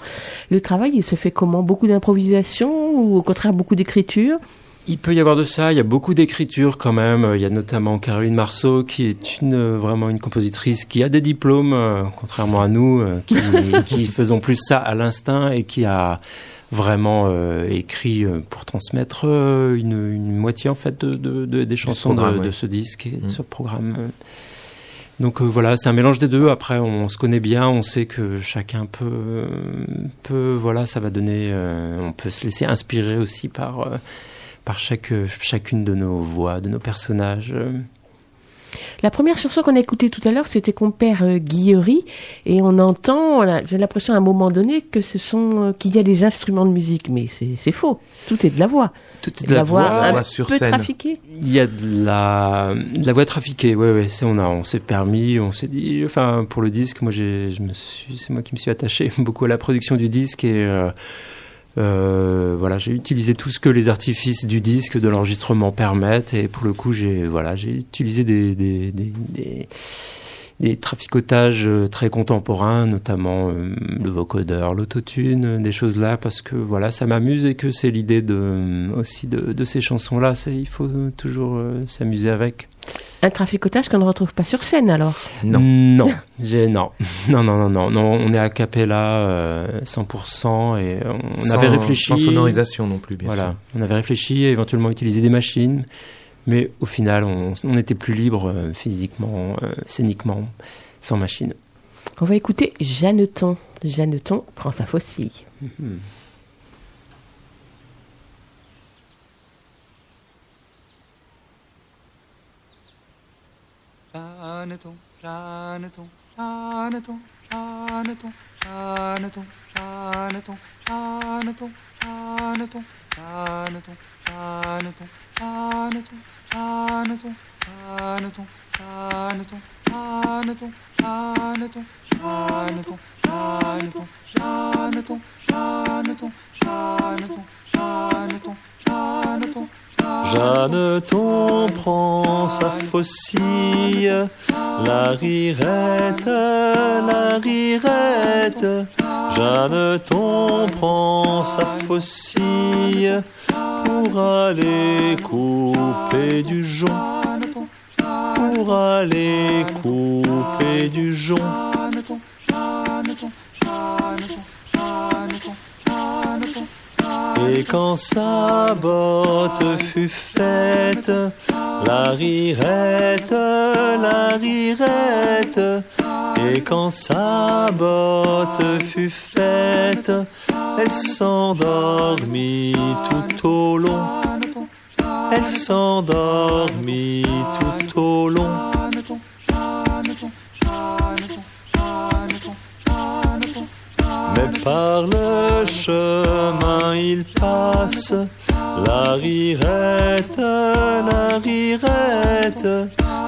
Le travail, il se fait comment? Beaucoup d'improvisation ou au contraire beaucoup d'écriture? Il peut y avoir de ça, il y a beaucoup d'écriture quand même. Il y a notamment Caroline Marceau qui est une euh, vraiment une compositrice qui a des diplômes, euh, contrairement à nous, euh, qui, qui faisons plus ça à l'instinct et qui a vraiment euh, écrit euh, pour transmettre euh, une, une moitié en fait de, de- de- des chansons de, ce disque et de Mm. ce programme. Donc euh, voilà, c'est un mélange des deux. Après, on se connaît bien, on sait que chacun peut, peut voilà, ça va donner. euh, on peut se laisser inspirer aussi par euh, par chaque chacune de nos voix, de nos personnages. La première chanson qu'on a écoutée tout à l'heure, c'était Compère euh, Guillery, et on entend, voilà, j'ai l'impression à un moment donné que ce sont, euh, qu'il y a des instruments de musique, mais c'est c'est faux. Tout est de la voix. Tout est de la voix La un voix sur peu scène. trafiquée. Il y a de la, de la voix trafiquée, ouais, ouais. C'est, on a, on s'est permis, on s'est dit, enfin, pour le disque, moi, j'ai, je me suis, c'est moi qui me suis attaché beaucoup à la production du disque et euh, euh, voilà, j'ai utilisé tout ce que les artifices du disque, de l'enregistrement permettent et pour le coup, j'ai, voilà, j'ai utilisé des, des traficotages euh, très contemporains, notamment euh, le vocodeur, l'autotune, euh, des choses là, parce que voilà, ça m'amuse et que c'est l'idée de, aussi de, de ces chansons-là. C'est, il faut toujours euh, s'amuser avec. Un traficotage qu'on ne retrouve pas sur scène alors? Non. Non. J'ai, non. Non, non, non, non, non. On est à cappella euh, 100% et on Sans- avait réfléchi. sans sonorisation non plus, bien voilà. sûr. On avait réfléchi à éventuellement utiliser des machines. Mais au final, on, on était plus libre euh, physiquement, euh, scéniquement, sans machine. On va écouter Jeanneton. Jeanneton prend sa faucille. Jeanneton, Jeanneton, Jeanneton, Jeanneton, Jeanneton, Jeanneton, Jeanneton, Jeanneton, Jeanneton, Jeanneton, Jeanneton, Jeanneton, Jeanneton, Jeanneton, Jeanneton, Jeanneton, Jeanneton, Jeanneton, Jeanneton, Jeanneton, Jeanneton, Jeanneton, Jeanneton, Jeanneton prend sa faucille, la rirette, la rirette. Jeanneton prend sa faucille pour aller couper du jonc, pour aller couper du jonc. Et quand sa botte fut faite, la rirette, la rirette. Et quand sa botte fut faite, elle s'endormit tout au long. Elle s'endormit tout au long. Mais par le chemin il passe, la rirette, la rirette.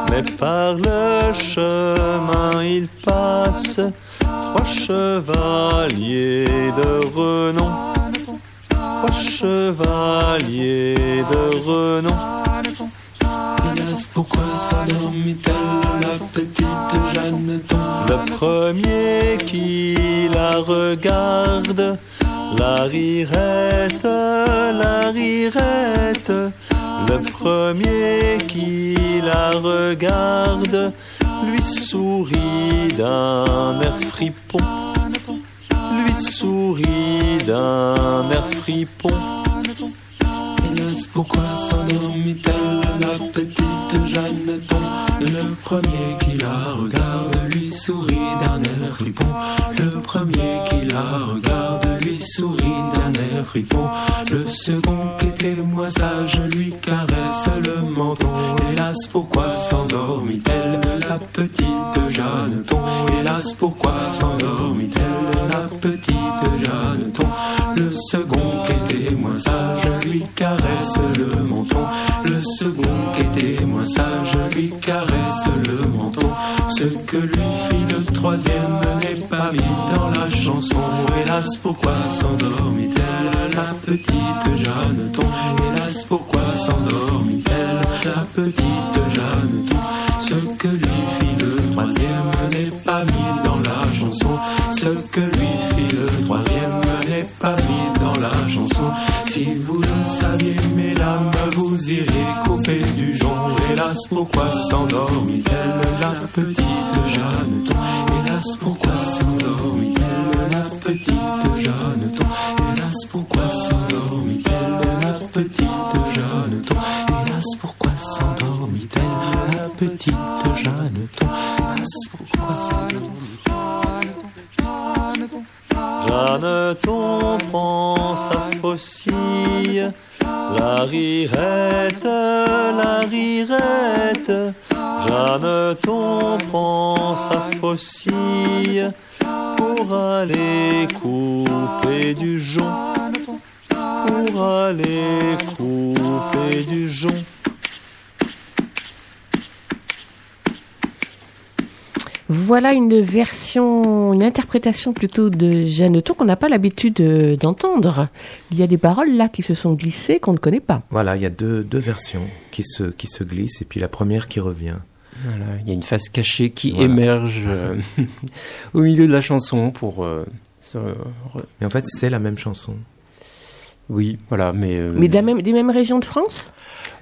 Mais par le chemin il passe, trois chevaliers de renom. Trois chevaliers de renom. Pourquoi s'endormit-elle la petite Jeanneton Le premier qui la regarde, la rirette, la rirette. Le premier qui la regarde, lui sourit d'un air fripon. Lui sourit d'un air fripon. Hélas, pourquoi s'endormit-elle la petite Jeanneton? Le premier qui la regarde sourit d'un air fripon. Le premier qui la regarde lui sourit d'un air fripon. Le second qui était moins sage lui caresse le menton. Hélas, pourquoi s'endormit-elle la petite Jeanneton? Hélas, pourquoi s'endormit-elle la petite Jeanneton? Le second qui était moins sage lui caresse le menton. Le second qui était moins sage lui caresse le menton. Ce que lui fit le troisième n'est pas mis dans la chanson. Hélas, pourquoi s'endormit-elle? La petite Jeanneton Hélas, pourquoi s'endormit-elle? La petite Jeanneton Ce que lui fit le troisième n'est pas mis dans la chanson. Ce que lui fit le troisième n'est pas mis. Si vous le saviez, mesdames, vous irez couper du jonc. Hélas, pourquoi s'endormit-elle la petite Jeanneton pour aller couper du jonc, pour aller couper du jonc. Voilà une version, une interprétation plutôt de Jeanneton qu'on n'a pas l'habitude euh, d'entendre. Il y a des paroles là qui se sont glissées qu'on ne connaît pas. Voilà, il y a deux, deux versions qui se, qui se glissent et puis la première qui revient. Voilà, il y a une face cachée qui Voilà. émerge euh, au milieu de la chanson pour euh, se re- Mais en fait, c'est la même chanson. Oui, voilà, mais... euh, Mais de la même- des mêmes régions de France?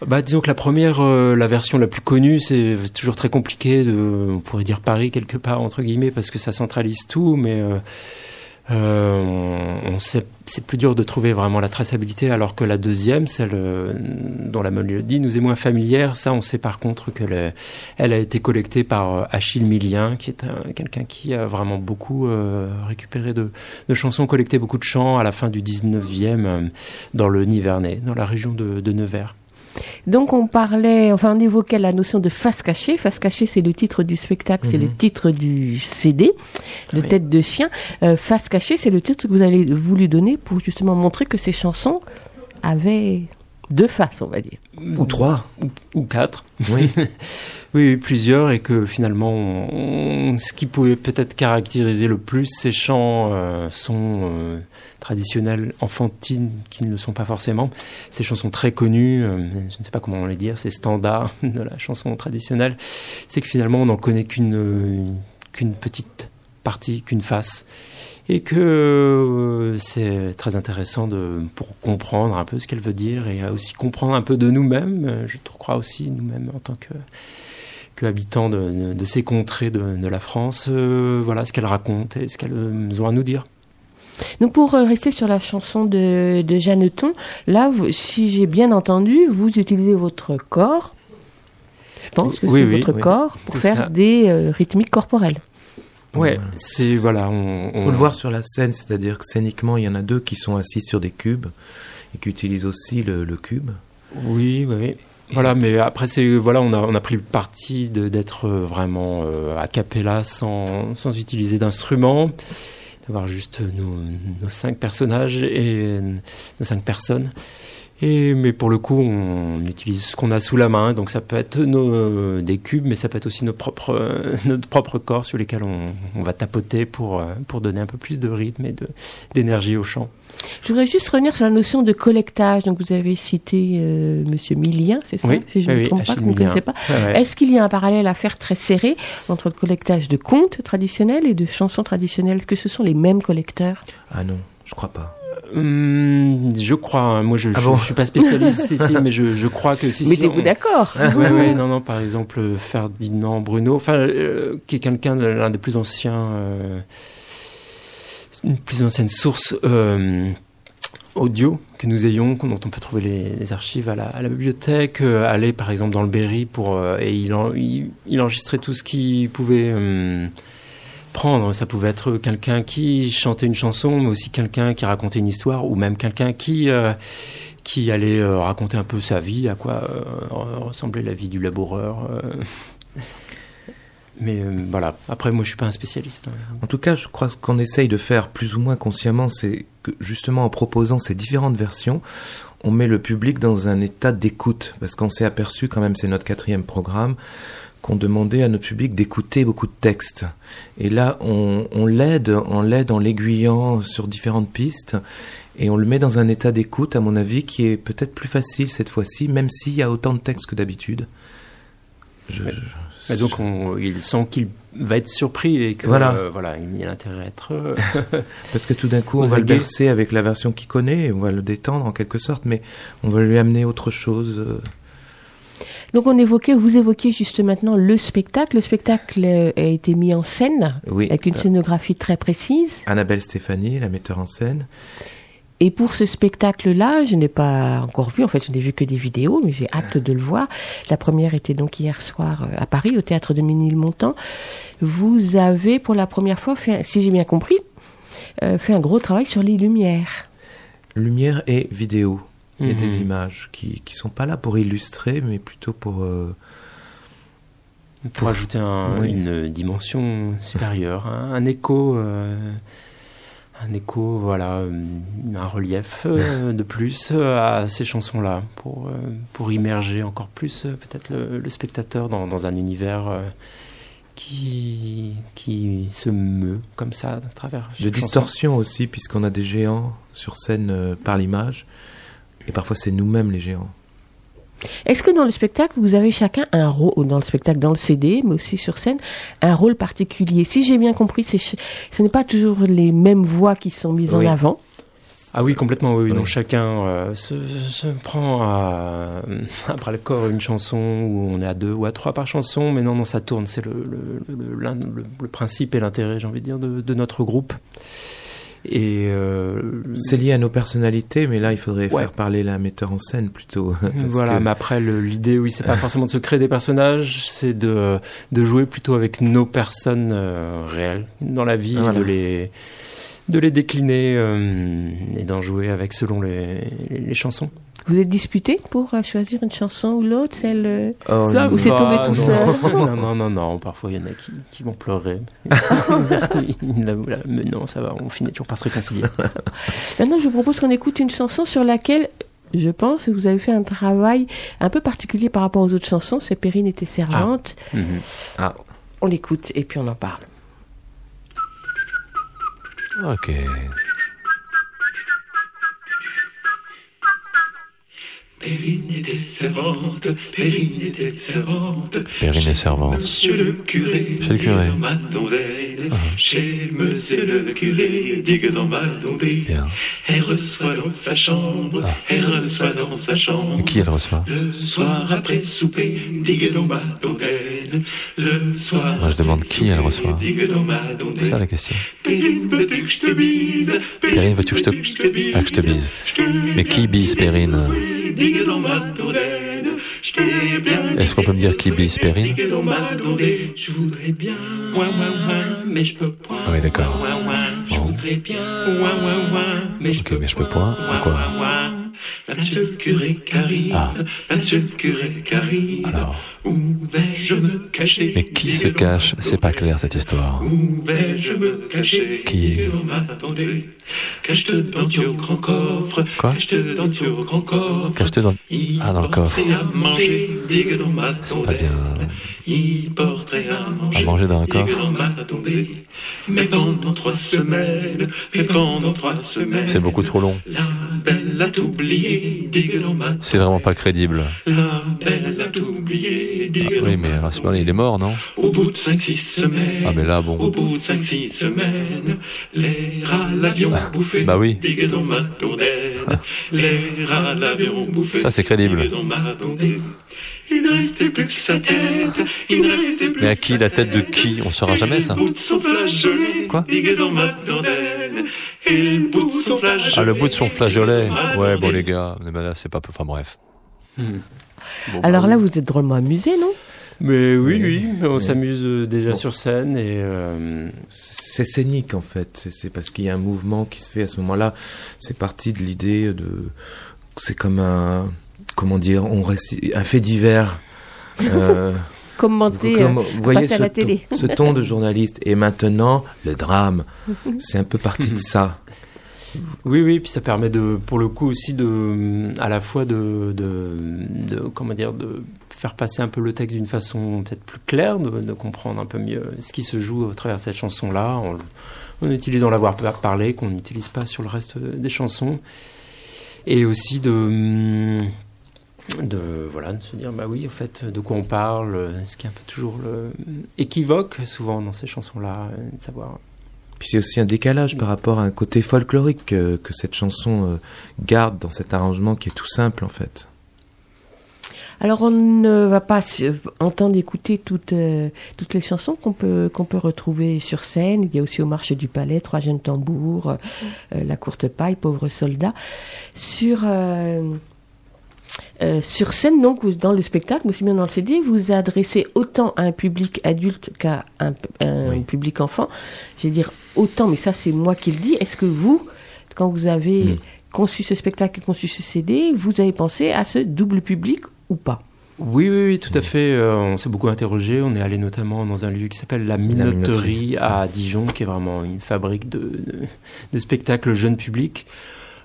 Bah, disons que la première, euh, la version la plus connue, c'est toujours très compliqué de, on pourrait dire Paris quelque part entre guillemets parce que ça centralise tout, mais euh, euh, on, sait, c'est plus dur de trouver vraiment la traçabilité, alors que la deuxième, celle euh, dont la mélodie nous est moins familière, ça, on sait par contre que le- elle a été collectée par euh, Achille Millien, qui est un- quelqu'un qui a vraiment beaucoup euh, récupéré de, chansons, collecté beaucoup de chants à la fin du 19e euh, dans le Nivernais, dans la région de Nevers. Donc on parlait, enfin on évoquait la notion de face cachée. Face cachée, c'est le titre du spectacle, c'est le Mhm. titre du CD, de Oui. tête de chien. Euh, face cachée, c'est le titre que vous avez voulu donner pour justement montrer que ces chansons avaient deux faces, on va dire. Ou trois. Ou, ou quatre. Oui. oui, oui, plusieurs, et que finalement, on- on- ce qui pouvait peut-être caractériser le plus ces chants euh, sont euh, traditionnels, enfantines, qui ne le sont pas forcément. Ces chansons très connues, euh, je ne sais pas comment les dire, ces standards de la chanson traditionnelle, c'est que finalement, on n'en connaît qu'une euh, petite partie, qu'une face. Et que euh, c'est très intéressant de, pour comprendre un peu ce qu'elle veut dire et aussi comprendre un peu de nous-mêmes, je crois aussi nous-mêmes en tant que, de, ces contrées de, la France, voilà ce qu'elle raconte et ce euh, ont à nous dire. Donc pour euh, rester sur la chanson de, de Jeanneton, là, vous- si j'ai bien entendu, vous utilisez votre corps. Je pense que Oui, c'est oui, votre oui. corps pour faire ça. des euh, rythmiques corporelles. Ouais, c'est voilà, on, Faut on- le voir sur la scène, c'est-à-dire que scéniquement, il y en a deux qui sont assis sur des cubes et qui utilisent aussi le, le cube. Oui, oui, oui. Voilà, mais après, c'est voilà, on a, on a pris le parti d'être vraiment euh, a cappella sans, sans utiliser d'instruments, d'avoir juste nos, cinq personnages et nos cinq personnes. Et, mais pour le coup, on utilise ce qu'on a sous la main, donc ça peut être nos, des cubes, mais ça peut être aussi nos propres, notre propre corps sur lesquels on, va tapoter pour, pour donner un peu plus de rythme et d'énergie au chant. Je voudrais juste revenir sur la notion de collectage. Donc vous avez cité euh, Monsieur Millien, c'est ça Oui, Si je ne oui, me oui, trompe pas, que vous ne connaissez pas. Ouais. Est-ce qu'il y a un parallèle à faire très serré entre le collectage de contes traditionnels et de chansons traditionnelles? Est-ce que ce sont les mêmes collecteurs? Ah non, je crois pas. Hum, je crois, hein. moi je, Ah je, bon je suis pas spécialiste, si, si, mais je, je crois que si. si, Mettez-vous on- d'accord. Ouais, ouais, non, non, par exemple Ferdinand Bruno, enfin, euh, qui est quelqu'un de l'un des plus anciens, euh, une plus ancienne source euh, audio que nous ayons, dont on peut trouver les, archives à la, bibliothèque, euh, aller par exemple dans le Berry pour euh, et il, en- il, il enregistrait tout ce qu'il pouvait. prendre. Ça pouvait être quelqu'un qui chantait une chanson, mais aussi quelqu'un qui racontait une histoire, ou même quelqu'un qui qui allait raconter un peu sa vie, à quoi ressemblait la vie du laboureur. Mais euh, voilà. Après, moi, je suis pas un spécialiste. hein. En tout cas, je crois que ce qu'on essaye de faire plus ou moins consciemment, c'est que justement en proposant ces différentes versions, on met le public dans un état d'écoute. Parce qu'on s'est aperçu, quand même, c'est notre quatrième programme, qu'on demandait à notre public d'écouter beaucoup de textes. Et là, on, on l'aide, on l'aide en l'aiguillant sur différentes pistes. Et on le met dans un état d'écoute, à mon avis, qui est peut-être plus facile cette fois-ci, même s'il y a autant de textes que d'habitude. Je- je- Et donc, on- il sent qu'il va être surpris et que Voilà. euh, voilà, il y a intérêt à être. Parce que tout d'un coup, on va le bercer avec la version qu'il connaît, et on va le détendre en quelque sorte, mais on va lui amener autre chose. euh. Donc on évoquait, vous évoquiez juste maintenant le spectacle. Le spectacle euh, a été mis en scène Oui. avec une scénographie très précise. Annabelle Stéphanie, la metteur en scène. Et pour ce spectacle-là, je n'ai pas encore vu, en fait, je n'ai vu que des vidéos, mais j'ai hâte de le voir. La première était donc hier soir euh, à Paris, au théâtre de Ménilmontant. Vous avez, pour la première fois, fait, si j'ai bien compris, euh, fait un gros travail sur les lumières. Lumière et vidéo. Il y a Mhm. des images qui qui sont pas là pour illustrer, mais plutôt pour euh, Pour ajouter un- Oui. une dimension supérieure, un, un écho, euh, un écho, voilà, euh, un relief euh, de plus euh, à ces chansons-là, pour, euh, pour immerger encore plus peut-être le, le spectateur dans, dans un univers euh, qui, qui se meut comme ça à travers. de chanson. distorsion aussi, puisqu'on a des géants sur scène par l'image, et parfois c'est nous-mêmes les géants. Est-ce que dans le spectacle, vous avez chacun un rôle, dans le spectacle, dans le CD, mais aussi sur scène, un rôle particulier? Si j'ai bien compris, ce n'est pas toujours les mêmes voix qui sont mises Oui. en avant. Ah oui, complètement, oui. Donc chacun euh, se, se prend à, à bras le corps une chanson où on est à deux ou à trois par chanson, mais non, non, ça tourne. C'est le, le, principe et l'intérêt, j'ai envie de dire, de, de notre groupe. Et euh, C'est lié à nos personnalités, mais là il faudrait Ouais. faire parler la metteur en scène plutôt. voilà, que- mais après l'idée, oui, c'est pas forcément de se créer des personnages, c'est de, de jouer plutôt avec nos personnes euh, réelles dans la vie, Voilà. de les de les décliner euh, et d'en jouer avec selon les, les chansons. Vous êtes disputé pour euh, choisir une chanson ou l'autre, celle euh, Oh, ça, ou c'est tombé Ah, tout non. seul non, non, non, non. Parfois, il y en a qui, qui vont pleurer. Parce. Mais non, ça va, on finit toujours par se réconcilier. Maintenant, je vous propose qu'on écoute une chanson sur laquelle, je pense, que vous avez fait un travail un peu particulier par rapport aux autres chansons. C'est Perrine était servante. Mhm. Ah. On l'écoute et puis on en parle. Ok. Périne était servante, Périne était servante. Périne est servante. Monsieur le curé, Chez le curé. dondelle, chez monsieur le curé, digue dans ma dondée. Bien. Elle reçoit dans sa chambre, elle reçoit dans sa chambre. Qui elle reçoit? Le soir après souper, digue dans. Le soir. Moi, je demande qui elle reçoit. C'est ça la question. Périne, veux-tu que je te bise Perrine, veux-tu que je te, ah, que je te bise Mais qui bise Perrine Est-ce qu'on peut me dire qui bise Perrine Digue dans ma dondelle. Je voudrais bien. Ouin, ouin, ouin, mais je peux point. Ah oui, d'accord. Ouin, ouin, je Bon. voudrais bien. Ouin, ouin, ouin, mais je Ok, mais je peux point. Ouin, Quoi ouin, ouin. Là, monsieur le curé qui arrive. Ah. Là, monsieur le curé qui arrive. Alors Où vais-je me cacher Mais qui se cache C'est pas clair cette histoire. Où vais-je me cacher Qui. Cache-te dans ton grand coffre. Quoi Cache-te dans ton grand coffre. Cache-te dans... Ah, dans le coffre. C'est pas bien... À manger, dans un coffre. Mais pendant trois semaines, mais pendant trois semaines, C'est beaucoup trop long. C'est vraiment pas crédible. La belle a oublié, oui, mais alors, c'est pas- il est mort, non? Au bout de cinq, six semaines, Ah, mais là, au bon... bout de cinq, six semaines, les rats l'avion bouffé, bah oui. digue dans ma dondelle. les rats l'avion bouffé, Ça, c'est crédible. Il ne restait plus que sa tête, il ne restait plus Mais à qui La tête de qui? On saura jamais, ça. Quoi? Ah, le bout de son flageolet. Ouais, bon, les gars... mais ben là, c'est pas... Enfin, bref. Alors là, vous êtes drôlement amusé, non? Mais oui, oui, on s'amuse euh, déjà sur scène et euh, C'est scénique en fait. C'est- parce qu'il y a un mouvement qui se fait à ce moment-là. C'est parti de l'idée de. C'est comme un. Comment dire On récit- un fait divers. Euh, Commenté, comme- euh, vous voyez à ce, la télé. ce ton de journaliste. Et maintenant, le drame. C'est un peu parti de ça. Oui, oui, puis ça permet de, pour le coup aussi de, à la fois de, de, comment dire, de faire passer un peu le texte d'une façon peut-être plus claire, de, comprendre un peu mieux ce qui se joue au travers cette chanson-là, en, en utilisant la voix par- parler qu'on n'utilise pas sur le reste des chansons, et aussi de, voilà, de se dire bah oui, en fait, de quoi on parle, ce qui est un peu toujours équivoque souvent dans ces chansons-là, de savoir. Puis c'est aussi un décalage par rapport à un côté folklorique que, cette chanson euh, garde dans cet arrangement qui est tout simple en fait. Alors on ne va pas entendre écouter toutes, euh, toutes les chansons qu'on peut, peut retrouver sur scène. Il y a aussi au marché du palais, Trois jeunes tambours, euh, La courte paille, Pauvre soldat. Sur, euh, sur scène, donc, vous- dans le spectacle, mais aussi bien dans le CD, vous adressez autant à un public adulte qu'à un, un public enfant. Je vais dire autant, mais ça c'est moi qui le dis. Est-ce que vous, quand vous avez Mm. conçu ce spectacle et conçu ce CD, vous avez pensé à ce double public ou pas? Oui, oui, oui, tout à fait. Euh, on s'est beaucoup interrogé. On est allé notamment dans un lieu qui s'appelle la Minoterie, Minoterie. à Dijon, qui est vraiment une fabrique de, de, de spectacles jeunes publics.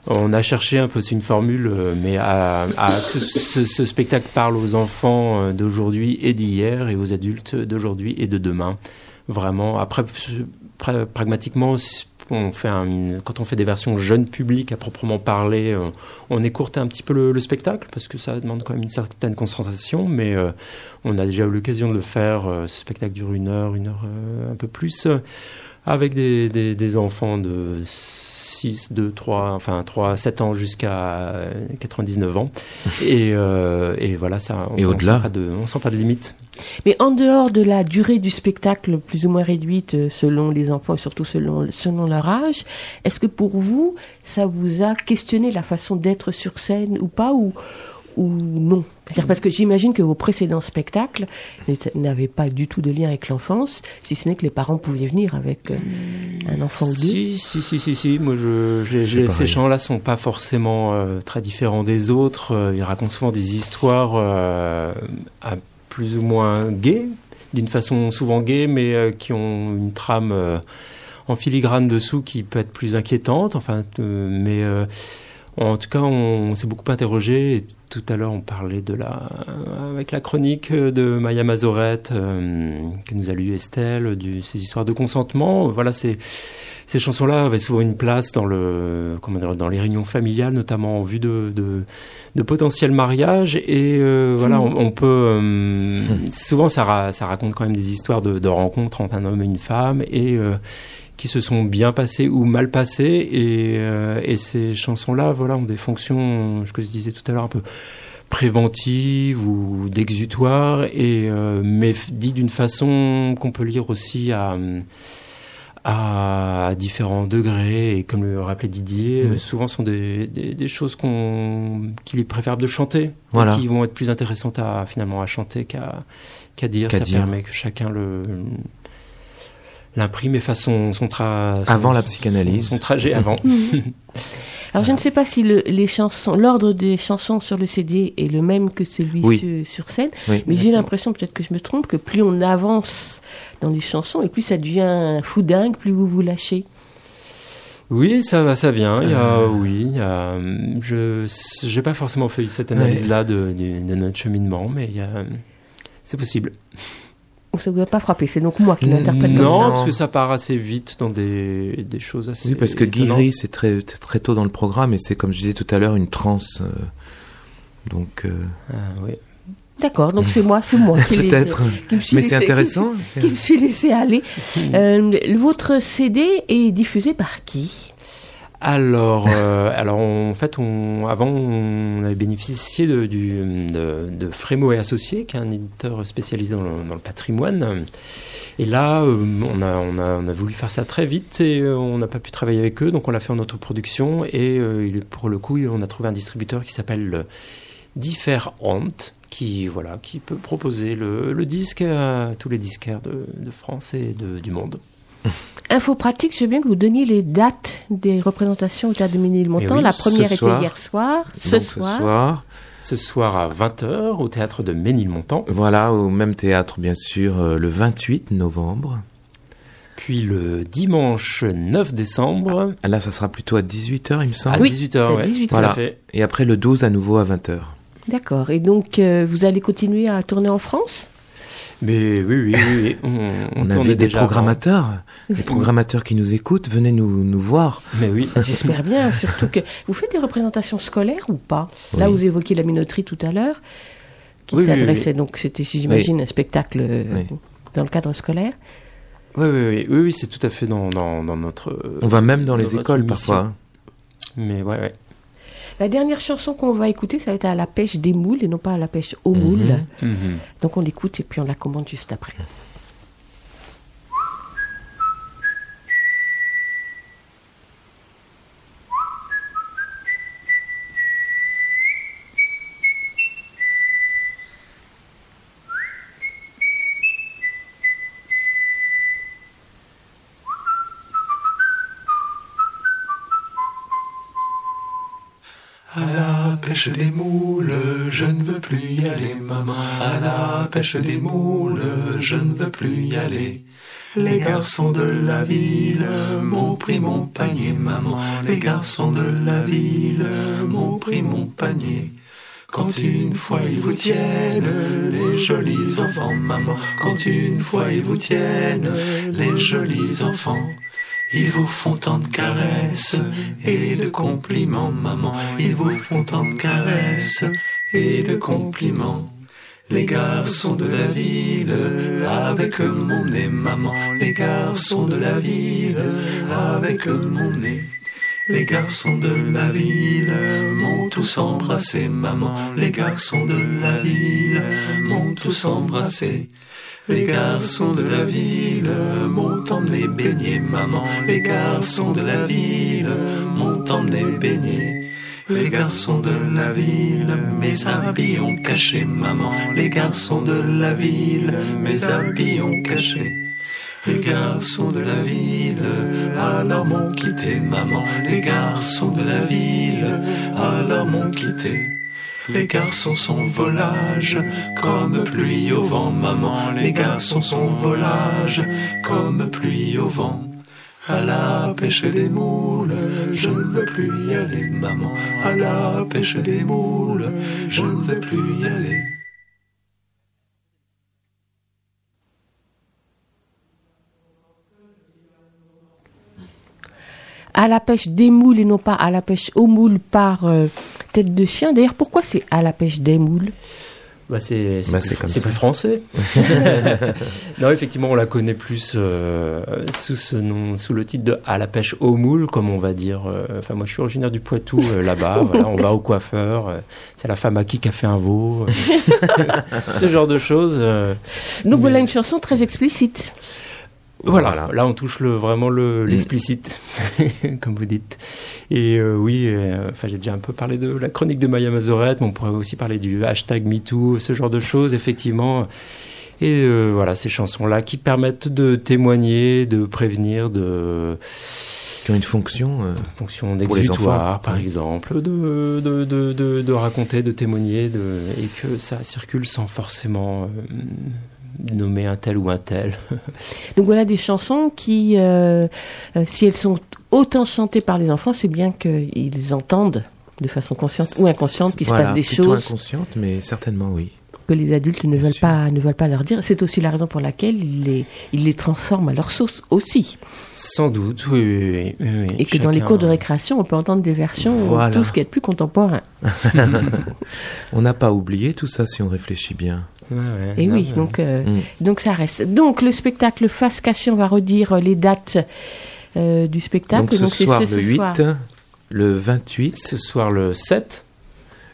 On a cherché un peu, c'est une formule, euh, mais ce, spectacle parle aux enfants euh, d'aujourd'hui et d'hier et aux adultes d'aujourd'hui et de demain. Vraiment. Après, pra- pragmatiquement, on quand on fait des versions jeunes publics à proprement parler, euh, on écourte un petit peu le, le spectacle parce que ça demande quand même une certaine concentration, mais on a déjà eu l'occasion de le faire. ce spectacle dure une heure, une heure un peu plus, avec des enfants de 6, 2, 3, enfin 3, 7 ans jusqu'à euh, 99 ans. et, euh, et voilà, ça, on, Et on sent pas de, on sent pas de limite. Mais en dehors de la durée du spectacle, plus ou moins réduite euh, selon les enfants et surtout selon, selon leur âge, est-ce que pour vous, ça vous a questionné la façon d'être sur scène ou pas ou, ou non C'est-à-dire parce que j'imagine que vos précédents spectacles n'avaient pas du tout de lien avec l'enfance, si ce n'est que les parents pouvaient venir avec euh, un enfant ou deux. Si, si, si, si, si. Moi, je, je- je- C'est ces chants-là sont pas forcément euh, très différents des autres. Euh, ils racontent souvent des histoires euh, à plus ou moins gaies, d'une façon souvent gaie, mais euh, qui ont une trame euh, en filigrane dessous qui peut être plus inquiétante. Enfin, euh, mais euh, en tout cas, on, s'est beaucoup interrogé. Et tout à l'heure, on parlait de la, avec la chronique de Maya Mazorette, euh, que nous a lu Estelle, de ces histoires de consentement. Voilà, c'est ces chansons-là avaient souvent une place dans le, comment dire, dans les réunions familiales, notamment en vue de, de, de potentiels mariages. Et euh, voilà, on, on peut euh, souvent ça, ra- ça raconte quand même des histoires de, de rencontres entre un homme et une femme et euh, qui se sont bien passées ou mal passées. Et, euh, et ces chansons-là, voilà, ont des fonctions, ce que je disais tout à l'heure, un peu préventives ou d'exutoire, et euh, mais dit d'une façon qu'on peut lire aussi à à différents degrés et comme le rappelait Didier, Mm. euh, souvent sont des, des, des choses qu'on qu'il est préférable de chanter, Voilà. qui vont être plus intéressantes à finalement à chanter qu'à qu'à dire. Ça dire. permet que chacun le l'imprime et fasse son son, tra- son- Avant la psychanalyse. son, son trajet avant. Alors je ne sais pas si le, les chansons, l'ordre des chansons sur le CD est le même que celui Oui. sur, sur scène, Oui, mais j'ai l'impression, peut-être que je me trompe, que plus on avance dans les chansons et plus ça devient fou dingue, plus vous vous lâchez. Oui, ça va, ça vient. Il y a, Euh. oui, il y a, je, j'ai pas forcément fait cette analyse-là de, de, de notre cheminement, mais c'est possible. Ou ça vous a pas frappé C'est donc moi qui l'interprète Non, comme ça. parce que ça part assez vite dans des, des choses assez. Oui, parce que. Guiri, c'est très, très tôt dans le programme et c'est comme je disais tout à l'heure une transe. euh, donc. euh, Ah, oui. D'accord, donc c'est moi, c'est moi qui, me suis Mais c'est intéressant, qui- c'est- Qui, me suis laissé aller. Euh, votre CD est diffusé par qui? Alors, euh, alors en fait, on, avant, on avait bénéficié de, du, Frémo et Associés, qui est un éditeur spécialisé dans le, patrimoine. Et là, euh, on, a, on, a, voulu faire ça très vite et euh, on n'a pas pu travailler avec eux, donc on l'a fait en autoproduction. Et pour le coup, on a trouvé un distributeur qui s'appelle Different, qui, voilà, qui peut proposer le, le disque à tous les disquaires de, de France et de, du monde. Info pratique, je veux bien que vous donniez les dates des représentations au Théâtre de Ménilmontant. Eh oui, La première était soir. hier soir. Ce soir. ce soir. Ce soir à 20h au théâtre de Ménilmontant. Voilà, au même théâtre, bien sûr, euh, le 28 novembre. Puis le dimanche 9 décembre. Ah, Là, ça sera plutôt à 18h, il me semble. À Oui, 18 heures, c'est à ouais, 18 tout Voilà. Et après, le 12 à nouveau à 20h. D'accord. Et donc, euh, vous allez continuer à tourner en France? Mais oui, oui, oui. oui. On, on invite des déjà avant. programmateurs. Les programmateurs qui nous écoutent, venez nous, nous voir. Mais oui. J'espère bien, surtout que vous faites des représentations scolaires ou pas? Là, vous évoquiez la minoterie tout à l'heure, qui Oui, s'adressait oui. donc, c'était, si j'imagine, un spectacle euh, Oui. dans le cadre scolaire. Oui, oui, oui, oui, oui, c'est tout à fait dans, dans, dans notre. On va même dans les notre écoles mission. parfois. hein. Mais ouais, ouais. La dernière chanson qu'on va écouter, ça va être à la pêche des moules et non pas à la pêche aux moules. Mhm. Mhm. Donc on l'écoute et puis on la commande juste après. Pêche des moules, je ne veux plus y aller, maman. À la pêche des moules, je ne veux plus y aller. Les garçons de la ville m'ont pris mon panier, maman. Les garçons de la ville m'ont pris mon panier. Quand une fois ils vous tiennent, les jolis enfants, maman. Quand une fois ils vous tiennent, les jolis enfants. Ils vous font tant de caresses et de compliments, maman. Ils vous font tant de caresses et de compliments. Les garçons de la ville, avec mon nez, maman. Les garçons de la ville, avec mon nez. Les garçons de la ville m'ont tous embrassé, maman. Les garçons de la ville m'ont tous embrassé. Les garçons de la ville m'ont emmené baigner, maman. Les garçons de la ville m'ont emmené baigner. Les garçons de la ville, mes habits ont caché, maman. Les garçons de la ville, mes habits ont caché. Les garçons de la ville, alors m'ont quitté, maman. Les garçons de la ville, alors m'ont quitté. Les garçons sont volages, comme pluie au vent, maman. Les garçons sont volages, comme pluie au vent. À la pêche des moules, je ne veux plus y aller, maman. À la pêche des moules, je ne veux plus y aller. À la pêche des moules et non pas à la pêche aux moules par euh, tête de chien. D'ailleurs, pourquoi c'est à la pêche des moules? Bah, c'est c'est Bah, plus, c'est comme c'est ça. plus français. non, effectivement, on la connaît plus euh, sous ce nom, sous le titre de à la pêche au moule, comme on va dire. euh, Enfin, moi, je suis originaire du Poitou, euh, là-bas. voilà, on va au coiffeur. euh, c'est la femme à qui a fait un veau. euh, ce genre de choses. euh, Donc mais- voilà une chanson très explicite. Voilà, là on touche le, vraiment le, l'explicite, comme vous dites. Et euh, oui, euh, enfin j'ai déjà un peu parlé de la chronique de Maya Mazorette, mais on pourrait aussi parler du hashtag MeToo, ce genre de choses, effectivement. Et euh, voilà, ces chansons-là qui permettent de témoigner, de prévenir, de qui ont une fonction, euh, fonction d'exutoire, par exemple, de, de, de, de, de raconter, de témoigner, de, et que ça circule sans forcément euh, nommer un tel ou un tel. Donc voilà des chansons qui, euh, euh, si elles sont autant chantées par les enfants, c'est bien qu'ils entendent de façon consciente ou inconsciente qu'il se passe des choses inconscientes, mais certainement oui. que les adultes ne veulent pas ne veulent pas leur dire. C'est aussi la raison pour laquelle ils les ils les transforment à leur sauce aussi. Sans doute, oui, oui, oui, oui, oui. Et que dans les cours de récréation, on peut entendre des versions Voilà. tout ce qui est de plus contemporain. on n'a pas oublié tout ça si on réfléchit bien. Ouais, Et non, oui, donc euh, Mm. donc ça reste. Donc le spectacle face cachée, on va redire euh, les dates euh, du spectacle. Donc ce soir ce le 8, soir. le 28, Ce soir le 7,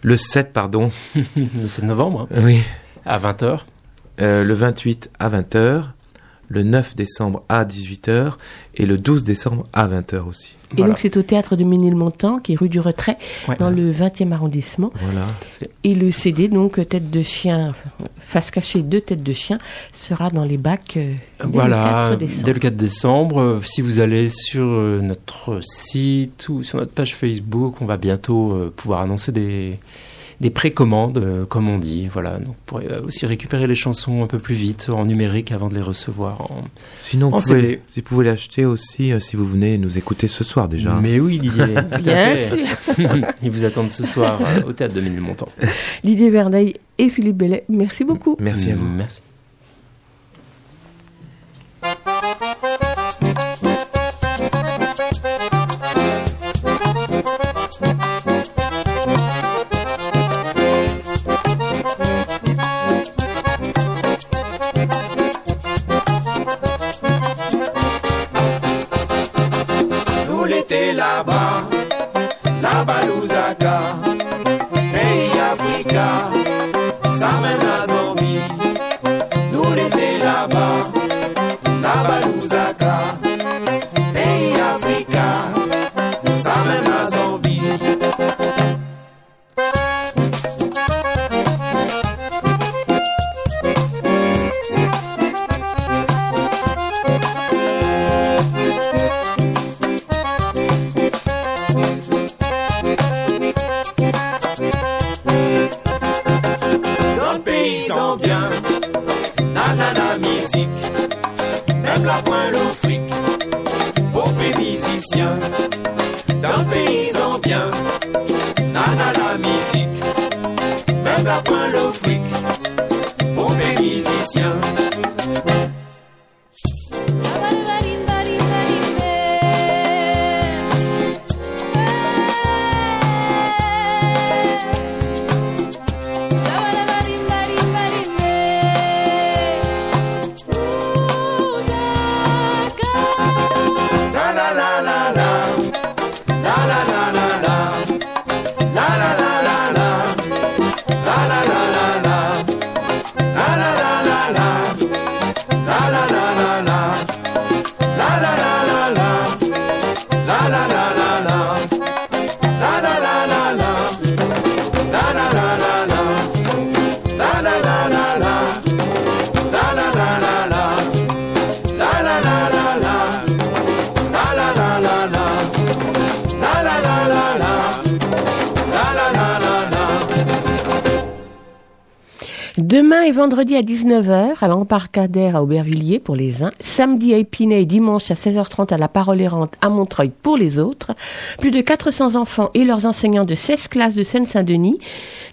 le 7 pardon, le 7 novembre, hein, oui, à 20h. euh, le 28 à 20h, le 9 décembre à 18h et le 12 décembre à 20h aussi. Et donc c'est au théâtre de Ménilmontant, qui est rue du Retrait, Ouais. dans le 20e arrondissement. Voilà. Et le CD, donc tête de chien, face cachée de tête de chien, sera dans les bacs euh, dès Voilà, le 4 décembre. dès le 4 décembre. Euh, Si vous allez sur euh, notre site ou sur notre page Facebook, on va bientôt pouvoir annoncer des, des précommandes, euh, comme on dit. Voilà, donc vous pourrez euh, aussi récupérer les chansons un peu plus vite en numérique avant de les recevoir en, Sinon, en vous pouvez, CD. vous pouvez l'acheter aussi euh, si vous venez nous écouter ce soir déjà. Mais oui, Didier, tout à Bien fait. Ils vous attendent ce soir euh, au théâtre de Ménilmontant. Didier Verneil et Philippe Bellet, merci beaucoup. Merci à vous. Merci. Vendredi à 19h à l'embarcadère à Aubervilliers pour les uns, samedi à Épinay dimanche à 16h30 à la Parole errante à Montreuil pour les autres. Plus de 400 enfants et leurs enseignants de 16 classes de Seine-Saint-Denis,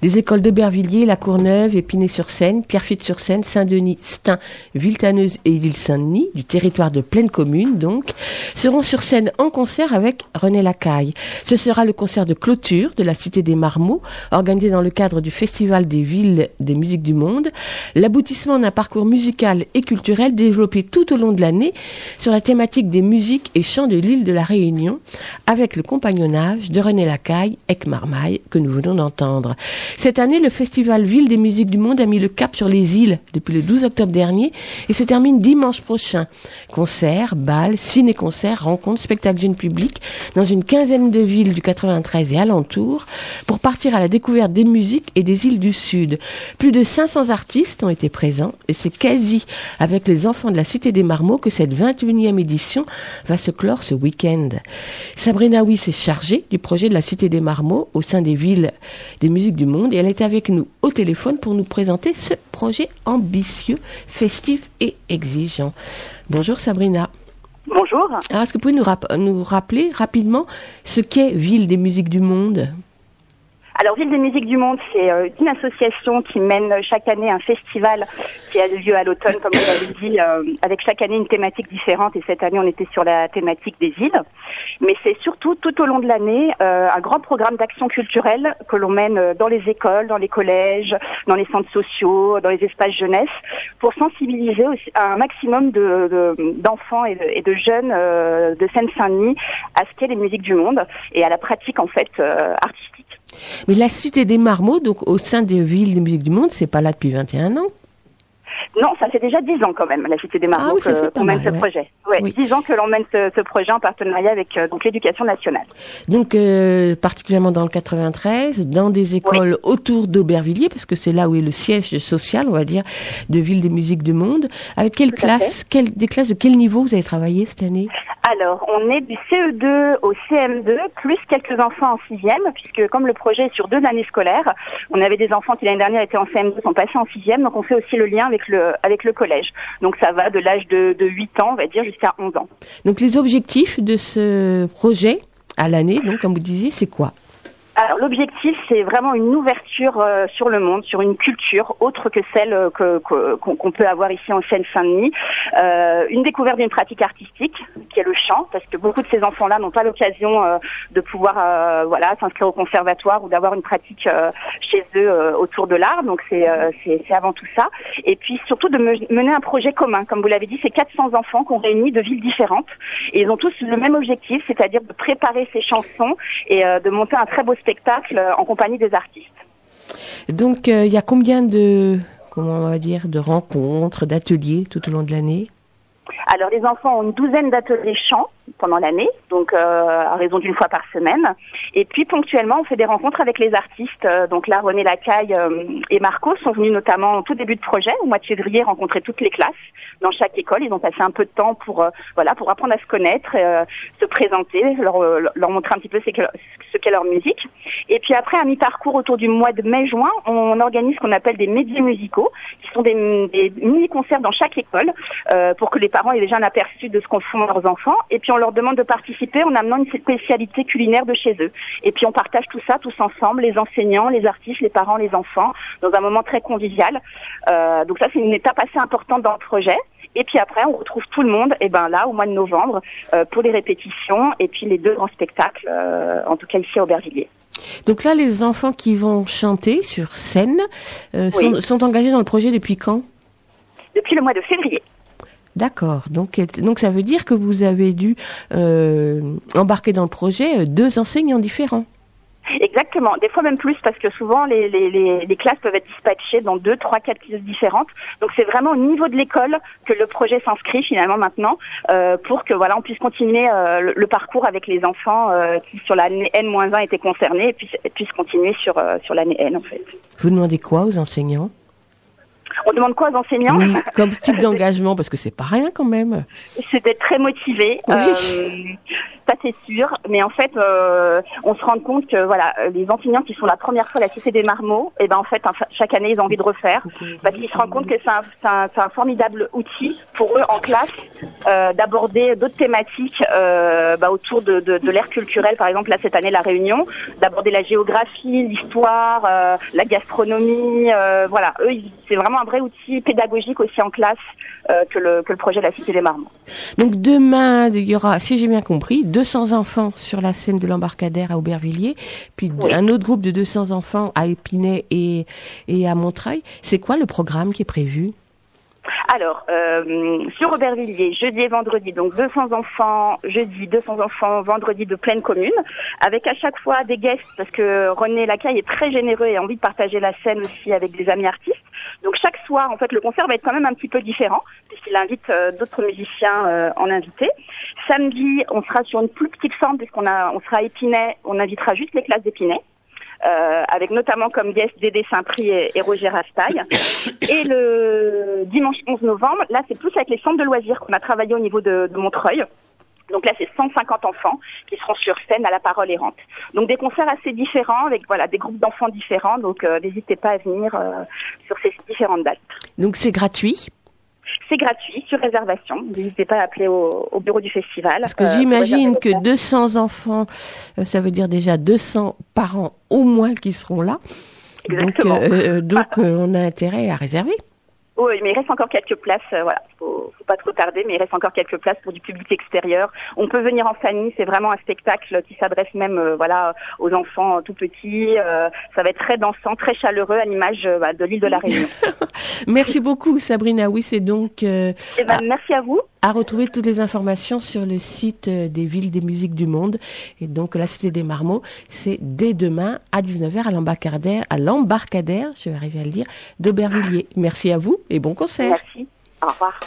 des écoles d'Aubervilliers, La Courneuve, Épinay-sur-Seine, Pierrefitte-sur-Seine, Saint-Denis, Stein, Villetaneuse et Île-Saint-Denis, du territoire de pleine commune donc, seront sur scène en concert avec René Lacaille. Ce sera le concert de clôture de la Cité des Marmots, organisé dans le cadre du Festival des villes des musiques du monde, l'aboutissement d'un parcours musical et culturel développé tout au long de l'année sur la thématique des musiques et chants de l'île de la Réunion, avec le compagnonnage de René Lacaille, Ec Marmaille, que nous venons d'entendre. Cette année, le Festival Ville des musiques du monde a mis le cap sur les îles depuis le 12 octobre dernier et se termine dimanche prochain. Concerts, bals, ciné-concerts, rencontres, spectacles jeunes publics dans une quinzaine de villes du 93 et alentours pour partir à la découverte des musiques et des îles du Sud. Plus de 500 artistes ont été présents et c'est quasi avec les enfants de la Cité des Marmots que cette 21e édition va se clore ce week-end. Sabrina Wyss est chargée du projet de la Cité des Marmots au sein des villes des musiques du monde et elle est avec nous au téléphone pour nous présenter ce projet ambitieux, festif et exigeant. Bonjour Sabrina. Bonjour. Alors, est-ce que vous pouvez nous, rap- nous rappeler rapidement ce qu'est Ville des musiques du monde? Alors, Ville des musiques du monde, c'est euh, une association qui mène chaque année un festival qui a lieu à l'automne, comme vous l'avez dit, euh, avec chaque année une thématique différente. Et cette année, on était sur la thématique des îles. Mais c'est surtout tout au long de l'année euh, un grand programme d'action culturelle que l'on mène dans les écoles, dans les collèges, dans les centres sociaux, dans les espaces jeunesse, pour sensibiliser un maximum de- de- d'enfants et, de, jeunes de Seine-Saint-Denis à ce qu'est les musiques du monde et à la pratique en fait artistique. Mais la Cité des Marmots, donc au sein des villes des musiques du monde, c'est pas là depuis 21 ans. Non, ça fait déjà dix ans quand même, la Cité des Marmots, Ah oui, qu'on mène mal, ce ouais. projet. Ouais, dix ans que l'on mène ce, ce projet en partenariat avec euh, donc l'éducation nationale. Donc euh, particulièrement dans le 93, dans des écoles autour d'Aubervilliers, parce que c'est là où est le siège social, on va dire, de Ville des musiques du monde. Avec quelle Tout à classe, quelle, des classes de quel niveau vous avez travaillé cette année? Alors, on est du CE2 au CM2, plus quelques enfants en sixième, puisque comme le projet est sur deux années scolaires, on avait des enfants qui l'année dernière étaient en CM2, sont passés en sixième, donc on fait aussi le lien avec le avec le collège. Donc ça va de l'âge de, de 8 ans, on va dire, jusqu'à 11 ans. Donc les objectifs de ce projet à l'année, donc comme vous disiez, c'est quoi? Alors l'objectif, c'est vraiment une ouverture euh, sur le monde, sur une culture autre que celle euh, que- qu'on peut avoir ici en Seine-Saint-Denis. Euh, une découverte d'une pratique artistique, qui est le chant, parce que beaucoup de ces enfants-là n'ont pas l'occasion euh, de pouvoir euh, voilà s'inscrire au conservatoire ou d'avoir une pratique euh, chez eux autour de l'art. Donc c'est c'est avant tout ça. Et puis surtout de me- mener un projet commun. Comme vous l'avez dit, c'est 400 enfants qu'on réunit de villes différentes. Et ils ont tous le même objectif, c'est-à-dire de préparer ces chansons et de monter un très beau spectacle en compagnie des artistes. Donc euh, il y a combien de, comment on va dire, de rencontres, d'ateliers tout au long de l'année? Alors les enfants ont une douzaine d'ateliers chant pendant l'année, donc euh, à raison d'une fois par semaine. Et puis ponctuellement, on fait des rencontres avec les artistes. Euh, donc là, René Lacaille euh, et Marco sont venus notamment au tout début de projet, au mois de février, rencontrer toutes les classes dans chaque école. Ils ont passé un peu de temps pour euh, voilà pour apprendre à se connaître, euh, se présenter, leur, euh, leur montrer un petit peu ce qu'est leur musique. Et puis après, à mi-parcours, autour du mois de mai-juin, on organise ce qu'on appelle des médias musicaux, qui sont des, mini-concerts dans chaque école, pour que les parents aient déjà un aperçu de ce qu'on font leurs enfants. Et puis on leur demande de participer en amenant une spécialité culinaire de chez eux. Et puis on partage tout ça tous ensemble, les enseignants, les artistes, les parents, les enfants, dans un moment très convivial. Euh, donc ça c'est une étape assez importante dans le projet. Et puis après, on retrouve tout le monde, et ben là, au mois de novembre, euh, pour les répétitions et puis les deux grands spectacles, euh, en tout cas ici à Aubervilliers. Donc là, les enfants qui vont chanter sur scène euh, sont, Oui. sont engagés dans le projet depuis quand? Depuis le mois de février. D'accord. Donc, donc ça veut dire que vous avez dû embarquer dans le projet deux enseignants différents. Exactement, des fois même plus parce que souvent les, les, les, les classes peuvent être dispatchées dans deux, trois, quatre classes différentes. Donc c'est vraiment au niveau de l'école que le projet s'inscrit finalement maintenant euh, pour que voilà on puisse continuer euh, le, le parcours avec les enfants euh, qui sur l'année N-1 étaient concernés et puis et puissent continuer sur sur l'année N en fait. Vous demandez quoi aux enseignants? On demande quoi aux enseignants? Oui, comme type d'engagement, parce que c'est pas rien quand même. c'est d'être très motivé, Oui. euh, ça c'est sûr. Mais en fait, euh, on se rend compte que voilà, les enseignants qui sont la première fois à la Cité des Marmots, et ben en fait, chaque année, ils ont envie de refaire parce qu'ils se rendent compte que c'est un, un- un formidable outil pour eux en classe euh, d'aborder d'autres thématiques euh, bah, autour de, de, de l'ère culturelle. Par exemple, là cette année, la Réunion, d'aborder la géographie, l'histoire, euh, la gastronomie. euh, voilà, eux, c'est vraiment un vrai outil pédagogique aussi en classe que le que le projet de la Cité des Marmots. Donc demain, il y aura, si j'ai bien compris, 200 enfants sur la scène de l'embarcadère à Aubervilliers, puis Oui. un autre groupe de 200 enfants à Épinay et, et à Montreuil. C'est quoi le programme qui est prévu? Alors, euh, sur Aubervilliers, jeudi et vendredi, donc 200 enfants, jeudi 200 enfants, vendredi de pleine commune, avec à chaque fois des guests, parce que René Lacaille est très généreux et a envie de partager la scène aussi avec des amis artistes. Donc chaque soir, en fait, le concert va être quand même un petit peu différent, puisqu'il invite euh, d'autres musiciens euh, en invité. Samedi, on sera sur une plus petite forme, puisqu'on a, on sera à Épinay, on invitera juste les classes d'Épinay. euh, avec notamment comme guest Dédé Saint-Prix et, et Roger Rastaille. Et le dimanche 11 novembre, là, c'est plus avec les centres de loisirs qu'on a travaillé au niveau de, de Montreuil. Donc là, c'est 150 enfants qui seront sur scène à la parole errante. Donc des concerts assez différents, avec voilà des groupes d'enfants différents. Donc euh, n'hésitez pas à venir euh, sur ces différentes dates. Donc c'est gratuit? C'est gratuit, sur réservation. N'hésitez pas à appeler au, au bureau du festival. Parce que euh, j'imagine que vos places. 200 enfants, euh, ça veut dire déjà 200 parents au moins qui seront là. Donc, Exactement. euh, euh, donc euh, on a intérêt à réserver. Oui, mais il reste encore quelques places. euh, voilà, faut, faut pas trop tarder, mais il reste encore quelques places pour du public extérieur. On peut venir en famille. C'est vraiment un spectacle qui s'adresse même, euh, voilà, aux enfants tout petits. euh, ça va être très dansant, très chaleureux, à l'image euh, bah, de l'île de la Réunion. Merci beaucoup Sabrina. Oui, c'est donc euh, Eh ben, merci à vous. à retrouver toutes les informations sur le site euh, des villes des musiques du monde. Et donc la Cité des Marmots, c'est dès demain à 19h à l'embarcadère, à l'embarcadère, je vais arriver à le dire, d'Aubervilliers. Merci à vous et bon concert. Merci. Au revoir.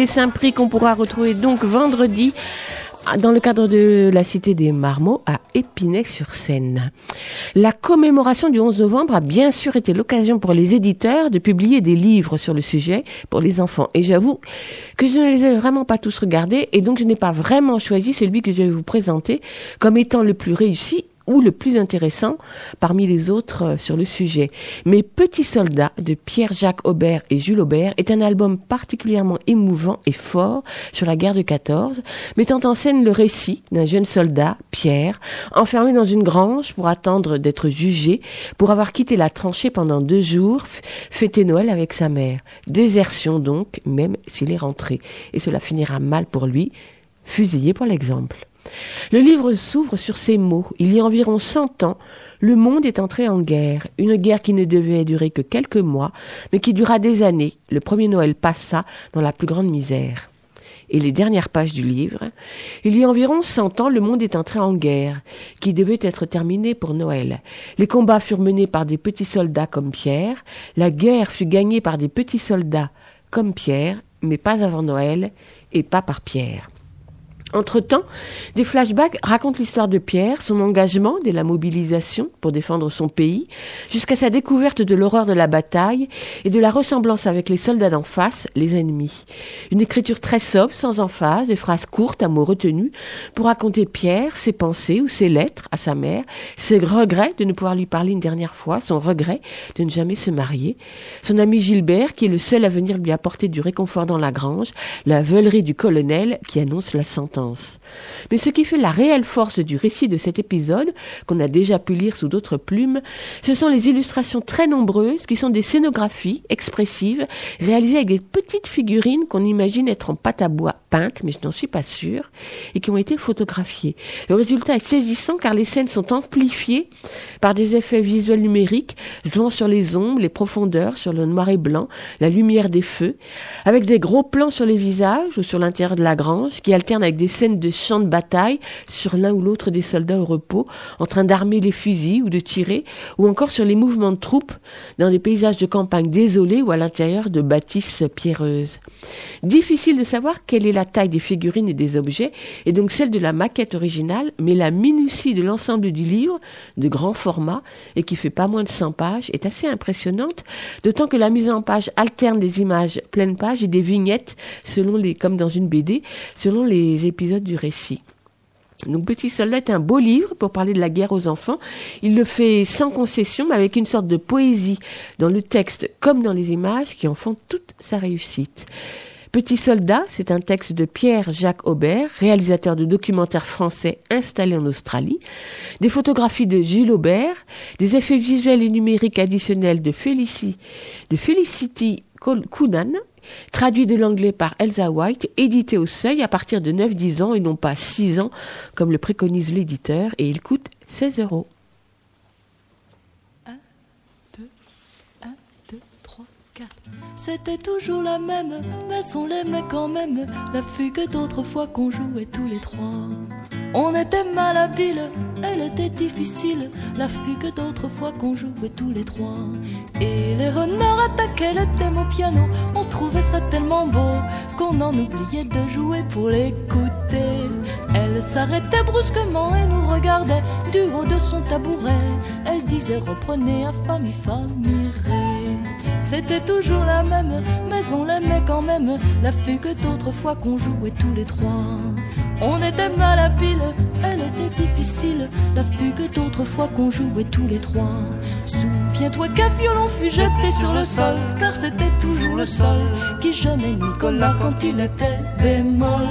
Des dessins pris qu'on pourra retrouver donc vendredi dans le cadre de la Cité des Marmots à Épinay-sur-Seine. La commémoration du 11 novembre a bien sûr été l'occasion pour les éditeurs de publier des livres sur le sujet pour les enfants. Et j'avoue que je ne les ai vraiment pas tous regardés et donc je n'ai pas vraiment choisi celui que je vais vous présenter comme étant le plus réussi ou le plus intéressant parmi les autres euh, sur le sujet. Mes petits soldats de Pierre-Jacques Aubert et Jules Aubert est un album particulièrement émouvant et fort sur la guerre de 14, mettant en scène le récit d'un jeune soldat, Pierre, enfermé dans une grange pour attendre d'être jugé pour avoir quitté la tranchée pendant deux jours, fêter Noël avec sa mère. Désertion donc, même s'il est rentré. Et cela finira mal pour lui, fusillé pour l'exemple. Le livre s'ouvre sur ces mots. Il y a environ cent ans, le monde est entré en guerre, une guerre qui ne devait durer que quelques mois, mais qui dura des années. Le premier Noël passa dans la plus grande misère. Et les dernières pages du livre, il y a environ cent ans, le monde est entré en guerre, qui devait être terminée pour Noël. Les combats furent menés par des petits soldats comme Pierre, la guerre fut gagnée par des petits soldats comme Pierre, mais pas avant Noël et pas par Pierre. Entre-temps, des flashbacks racontent l'histoire de Pierre, son engagement dès la mobilisation pour défendre son pays, jusqu'à sa découverte de l'horreur de la bataille et de la ressemblance avec les soldats d'en face, les ennemis. Une écriture très sobre, sans emphase, des phrases courtes à mots retenus, pour raconter Pierre, ses pensées ou ses lettres à sa mère, ses regrets de ne pouvoir lui parler une dernière fois, son regret de ne jamais se marier, son ami Gilbert, qui est le seul à venir lui apporter du réconfort dans la grange, la veulerie du colonel qui annonce la sentence. Mais ce qui fait la réelle force du récit de cet épisode, qu'on a déjà pu lire sous d'autres plumes, ce sont les illustrations très nombreuses qui sont des scénographies expressives réalisées avec des petites figurines qu'on imagine être en pâte à bois peintes, mais je n'en suis pas sûre, et qui ont été photographiées. Le résultat est saisissant car les scènes sont amplifiées par des effets visuels numériques jouant sur les ombres, les profondeurs, sur le noir et blanc, la lumière des feux, avec des gros plans sur les visages ou sur l'intérieur de la grange qui alternent avec des scènes de champs de bataille sur l'un ou l'autre des soldats au repos, en train d'armer les fusils ou de tirer, ou encore sur les mouvements de troupes dans des paysages de campagne désolés ou à l'intérieur de bâtisses pierreuses. Difficile de savoir quelle est la taille des figurines et des objets, et donc celle de la maquette originale, mais la minutie de l'ensemble du livre, de grand format, et qui fait pas moins de 100 pages, est assez impressionnante, d'autant que la mise en page alterne des images pleines pages et des vignettes, selon les, comme dans une BD, selon les épisodes du récit. Donc Petit Soldat est un beau livre pour parler de la guerre aux enfants. Il le fait sans concession, mais avec une sorte de poésie dans le texte comme dans les images qui en font toute sa réussite. Petit Soldat, c'est un texte de Pierre-Jacques Aubert, réalisateur de documentaires français installé en Australie, des photographies de Gilles Aubert, des effets visuels et numériques additionnels de, Félicie, de Felicity Kounan, traduit de l'anglais par Elsa White, édité au seuil à partir de 9-10 ans et non pas 6 ans comme le préconise l'éditeur et il coûte 16 euros. C'était toujours la même, mais on l'aimait quand même. La fugue d'autrefois qu'on jouait tous les trois. On était malhabiles, elle était difficile. La fugue d'autrefois qu'on jouait tous les trois. Et les renards attaquaient le thème au piano. On trouvait ça tellement beau qu'on en oubliait de jouer pour l'écouter. Elle s'arrêtait brusquement et nous regardait du haut de son tabouret. Elle disait reprenez à famille, famille. C'était toujours la même, mais on l'aimait quand même. La fugue d'autrefois qu'on jouait tous les trois. On était mal à pile, elle était difficile. La fugue d'autrefois qu'on jouait tous les trois. Souviens-toi qu'un violon fut jeté sur le sol, car c'était toujours le sol qui gênait Nicolas quand il était bémol.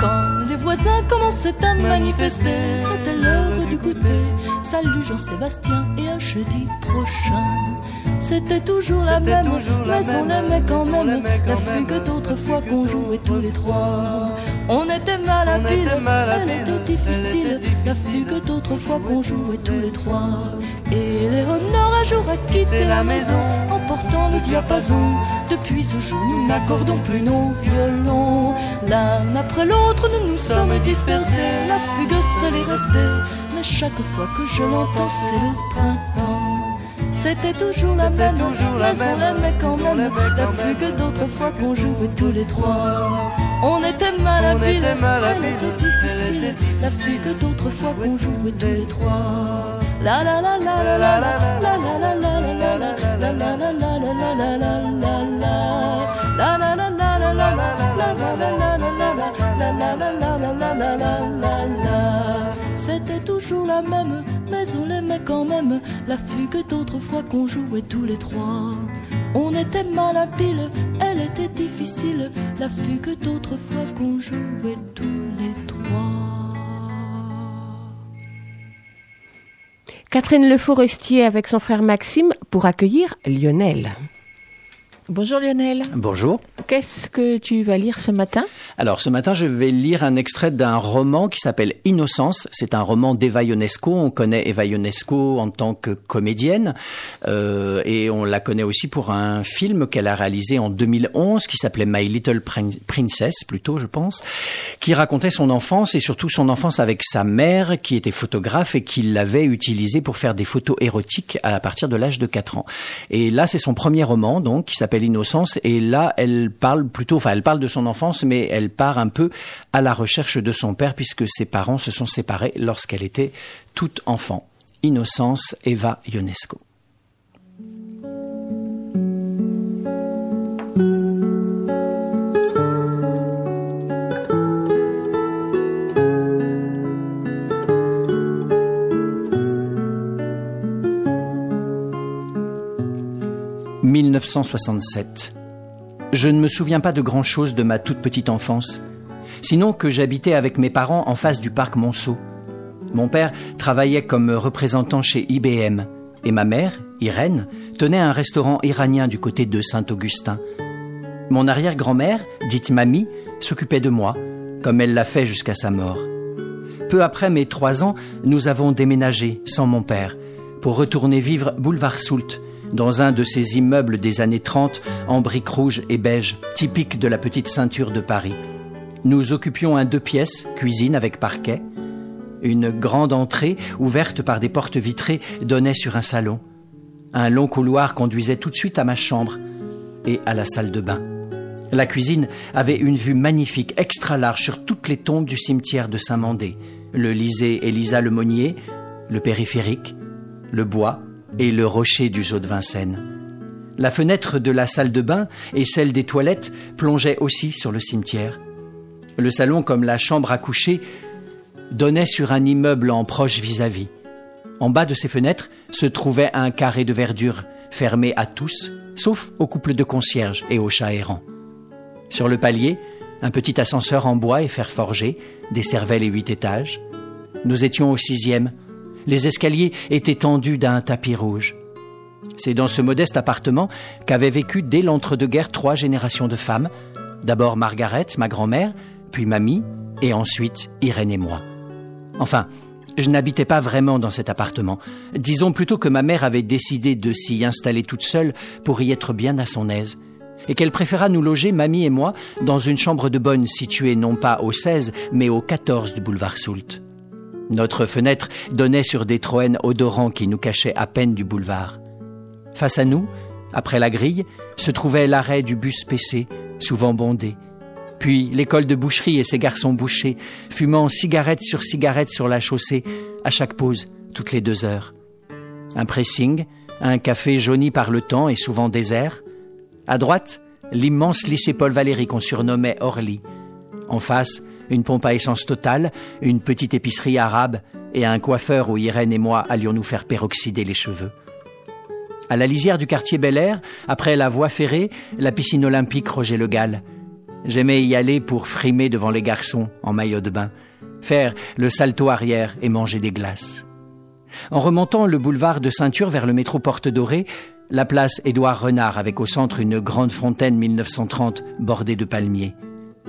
Quand les voisins commençaient à manifester, c'était l'heure du goûter. Salut Jean-Sébastien et à jeudi prochain. C'était toujours la même, mais on l'aimait quand même. La fugue d'autrefois qu'on jouait tous les trois. On était mal à pile, elle était difficile. La fugue d'autrefois qu'on jouait tous les trois. Et Léonore un jour a quitté la maison en portant le diapason. Depuis ce jour, nous n'accordons plus nos violons. L'un après l'autre, nous nous sommes dispersés. La fugue seule est restée, mais chaque fois que je l'entends, c'est le printemps. C'était toujours la même, mais on l'aimait quand même. La fugue d'autrefois qu'on jouait tous les trois. On était malhabiles, elle était difficile. La fugue d'autrefois qu'on jouait tous les trois. La la la la la la la la la la la la la la la la la la la la C'était toujours la même, mais on l'aimait quand même. La fugue d'autrefois qu'on jouait tous les trois. On était malhabiles, elle était difficile. La fugue d'autrefois qu'on jouait tous les trois. Catherine Le Forestier avec son frère Maxime pour accueillir Lionel. Bonjour Lionel. Bonjour. Qu'est-ce que tu vas lire ce matin? Alors ce matin, je vais lire un extrait d'un roman qui s'appelle Innocence. C'est un roman d'Eva Ionesco. On connaît Eva Ionesco en tant que comédienne euh, et on la connaît aussi pour un film qu'elle a réalisé en 2011 qui s'appelait My Little Prin- Princess, plutôt je pense, qui racontait son enfance et surtout son enfance avec sa mère qui était photographe et qui l'avait utilisée pour faire des photos érotiques à partir de l'âge de 4 ans. Et là, c'est son premier roman donc qui s'appelle Innocence et là, elle parle plutôt, enfin, elle parle de son enfance, mais elle part un peu à la recherche de son père puisque ses parents se sont séparés lorsqu'elle était toute enfant. Innocence, Eva Ionesco. « 1967. Je ne me souviens pas de grand-chose de ma toute petite enfance, sinon que j'habitais avec mes parents en face du parc Monceau. Mon père travaillait comme représentant chez IBM et ma mère, Irène, tenait un restaurant iranien du côté de Saint-Augustin. Mon arrière-grand-mère, dite Mamie, s'occupait de moi, comme elle l'a fait jusqu'à sa mort. Peu après mes trois ans, nous avons déménagé, sans mon père, pour retourner vivre boulevard Soult, dans un de ces immeubles des années 30 en briques rouges et beige, typiques de la petite ceinture de Paris. Nous occupions un deux pièces, cuisine avec parquet. Une grande entrée, ouverte par des portes vitrées, donnait sur un salon. Un long couloir conduisait tout de suite à ma chambre et à la salle de bain. La cuisine avait une vue magnifique, extra large, sur toutes les tombes du cimetière de Saint-Mandé, le Lysée Elisa Lemonnier, le périphérique, le bois et le rocher du Zoo de Vincennes. La fenêtre de la salle de bain et celle des toilettes plongeaient aussi sur le cimetière. Le salon, comme la chambre à coucher, donnait sur un immeuble en proche vis-à-vis. En bas de ces fenêtres se trouvait un carré de verdure fermé à tous, sauf au couple de concierges et aux chats errants. Sur le palier, un petit ascenseur en bois et fer forgé desservait les huit étages. Nous étions au sixième. Les escaliers étaient tendus d'un tapis rouge. C'est dans ce modeste appartement qu'avaient vécu dès l'entre-deux-guerres trois générations de femmes. D'abord Margaret, ma grand-mère, puis Mamie, et ensuite Irène et moi. Enfin, je n'habitais pas vraiment dans cet appartement. Disons plutôt que ma mère avait décidé de s'y installer toute seule pour y être bien à son aise. Et qu'elle préféra nous loger, Mamie et moi, dans une chambre de bonne située non pas au 16, mais au 14 du boulevard Soult. Notre fenêtre donnait sur des troènes odorants qui nous cachaient à peine du boulevard. Face à nous, après la grille, se trouvait l'arrêt du bus PC, souvent bondé. Puis l'école de boucherie et ses garçons bouchers, fumant cigarette sur cigarette sur la chaussée, à chaque pause, toutes les deux heures. Un pressing, un café jauni par le temps et souvent désert. À droite, l'immense lycée Paul Valéry qu'on surnommait Orly. En face, une pompe à essence totale, une petite épicerie arabe et un coiffeur où Irène et moi allions nous faire peroxyder les cheveux. À la lisière du quartier Bel Air, après la voie ferrée, la piscine olympique Roger Le Gall. J'aimais y aller pour frimer devant les garçons en maillot de bain, faire le salto arrière et manger des glaces. En remontant le boulevard de Ceinture vers le métro Porte Dorée, la place Édouard Renard avec au centre une grande fontaine 1930 bordée de palmiers.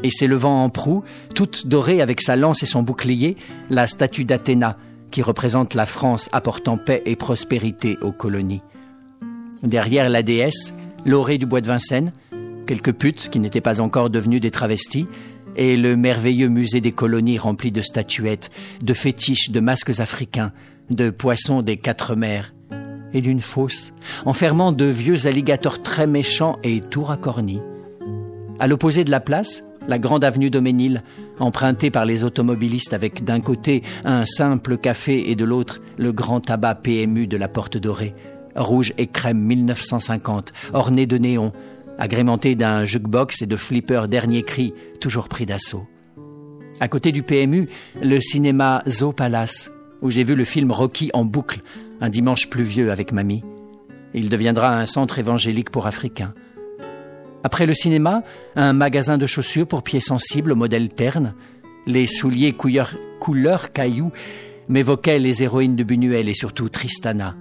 Et s'élevant en proue, toute dorée avec sa lance et son bouclier, la statue d'Athéna qui représente la France apportant paix et prospérité aux colonies. Derrière la déesse, l'orée du bois de Vincennes, quelques putes qui n'étaient pas encore devenues des travestis, et le merveilleux musée des colonies rempli de statuettes, de fétiches, de masques africains, de poissons des quatre mers. et d'une fosse, enfermant de vieux alligators très méchants et tout racornis. À l'opposé de la place, la grande avenue Doménil, empruntée par les automobilistes avec d'un côté un simple café et de l'autre le grand tabac PMU de la Porte Dorée, rouge et crème 1950, orné de néons, agrémenté d'un jukebox et de flippers dernier cri, toujours pris d'assaut. À côté du PMU, le cinéma Zoo Palace, où j'ai vu le film Rocky en boucle un dimanche pluvieux avec mamie. Il deviendra un centre évangélique pour Africains. Après le cinéma, un magasin de chaussures pour pieds sensibles modèle terne. Les souliers couleur, couleur caillou m'évoquaient les héroïnes de Buñuel et surtout Tristana.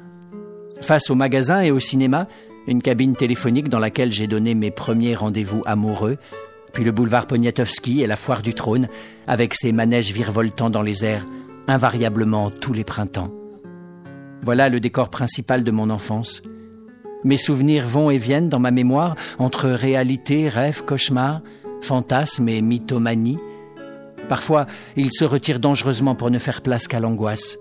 Face au magasin et au cinéma, une cabine téléphonique dans laquelle j'ai donné mes premiers rendez-vous amoureux, puis le boulevard Poniatowski et la foire du trône, avec ses manèges virevoltant dans les airs, invariablement tous les printemps. Voilà le décor principal de mon enfance. Mes souvenirs vont et viennent dans ma mémoire entre réalité, rêve, cauchemar, fantasme et mythomanie. Parfois, ils se retirent dangereusement pour ne faire place qu'à l'angoisse.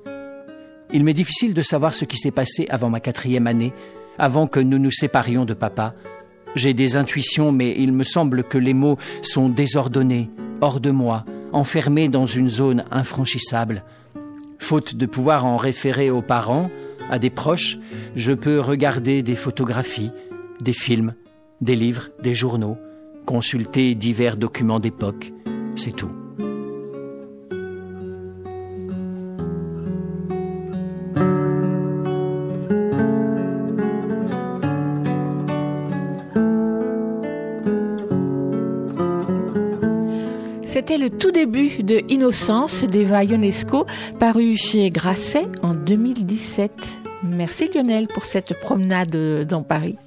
Il m'est difficile de savoir ce qui s'est passé avant ma quatrième année, avant que nous nous séparions de papa. J'ai des intuitions, mais il me semble que les mots sont désordonnés, hors de moi, enfermés dans une zone infranchissable. Faute de pouvoir en référer aux parents, à des proches, je peux regarder des photographies, des films, des livres, des journaux, consulter divers documents d'époque. C'est tout. C'était le tout début de Innocence d'Eva Ionesco, paru chez Grasset en 2017. Merci Lionel pour cette promenade dans Paris.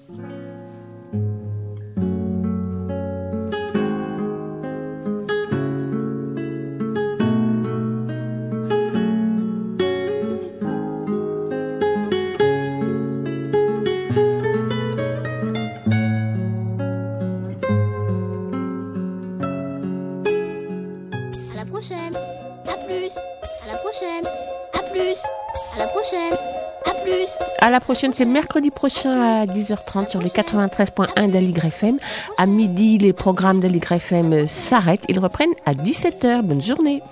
Prochaine, c'est mercredi prochain à 10h30 sur les 93.1 d'Aligre FM. À midi, les programmes d'Aligre FM s'arrêtent. Ils reprennent à 17h. Bonne journée.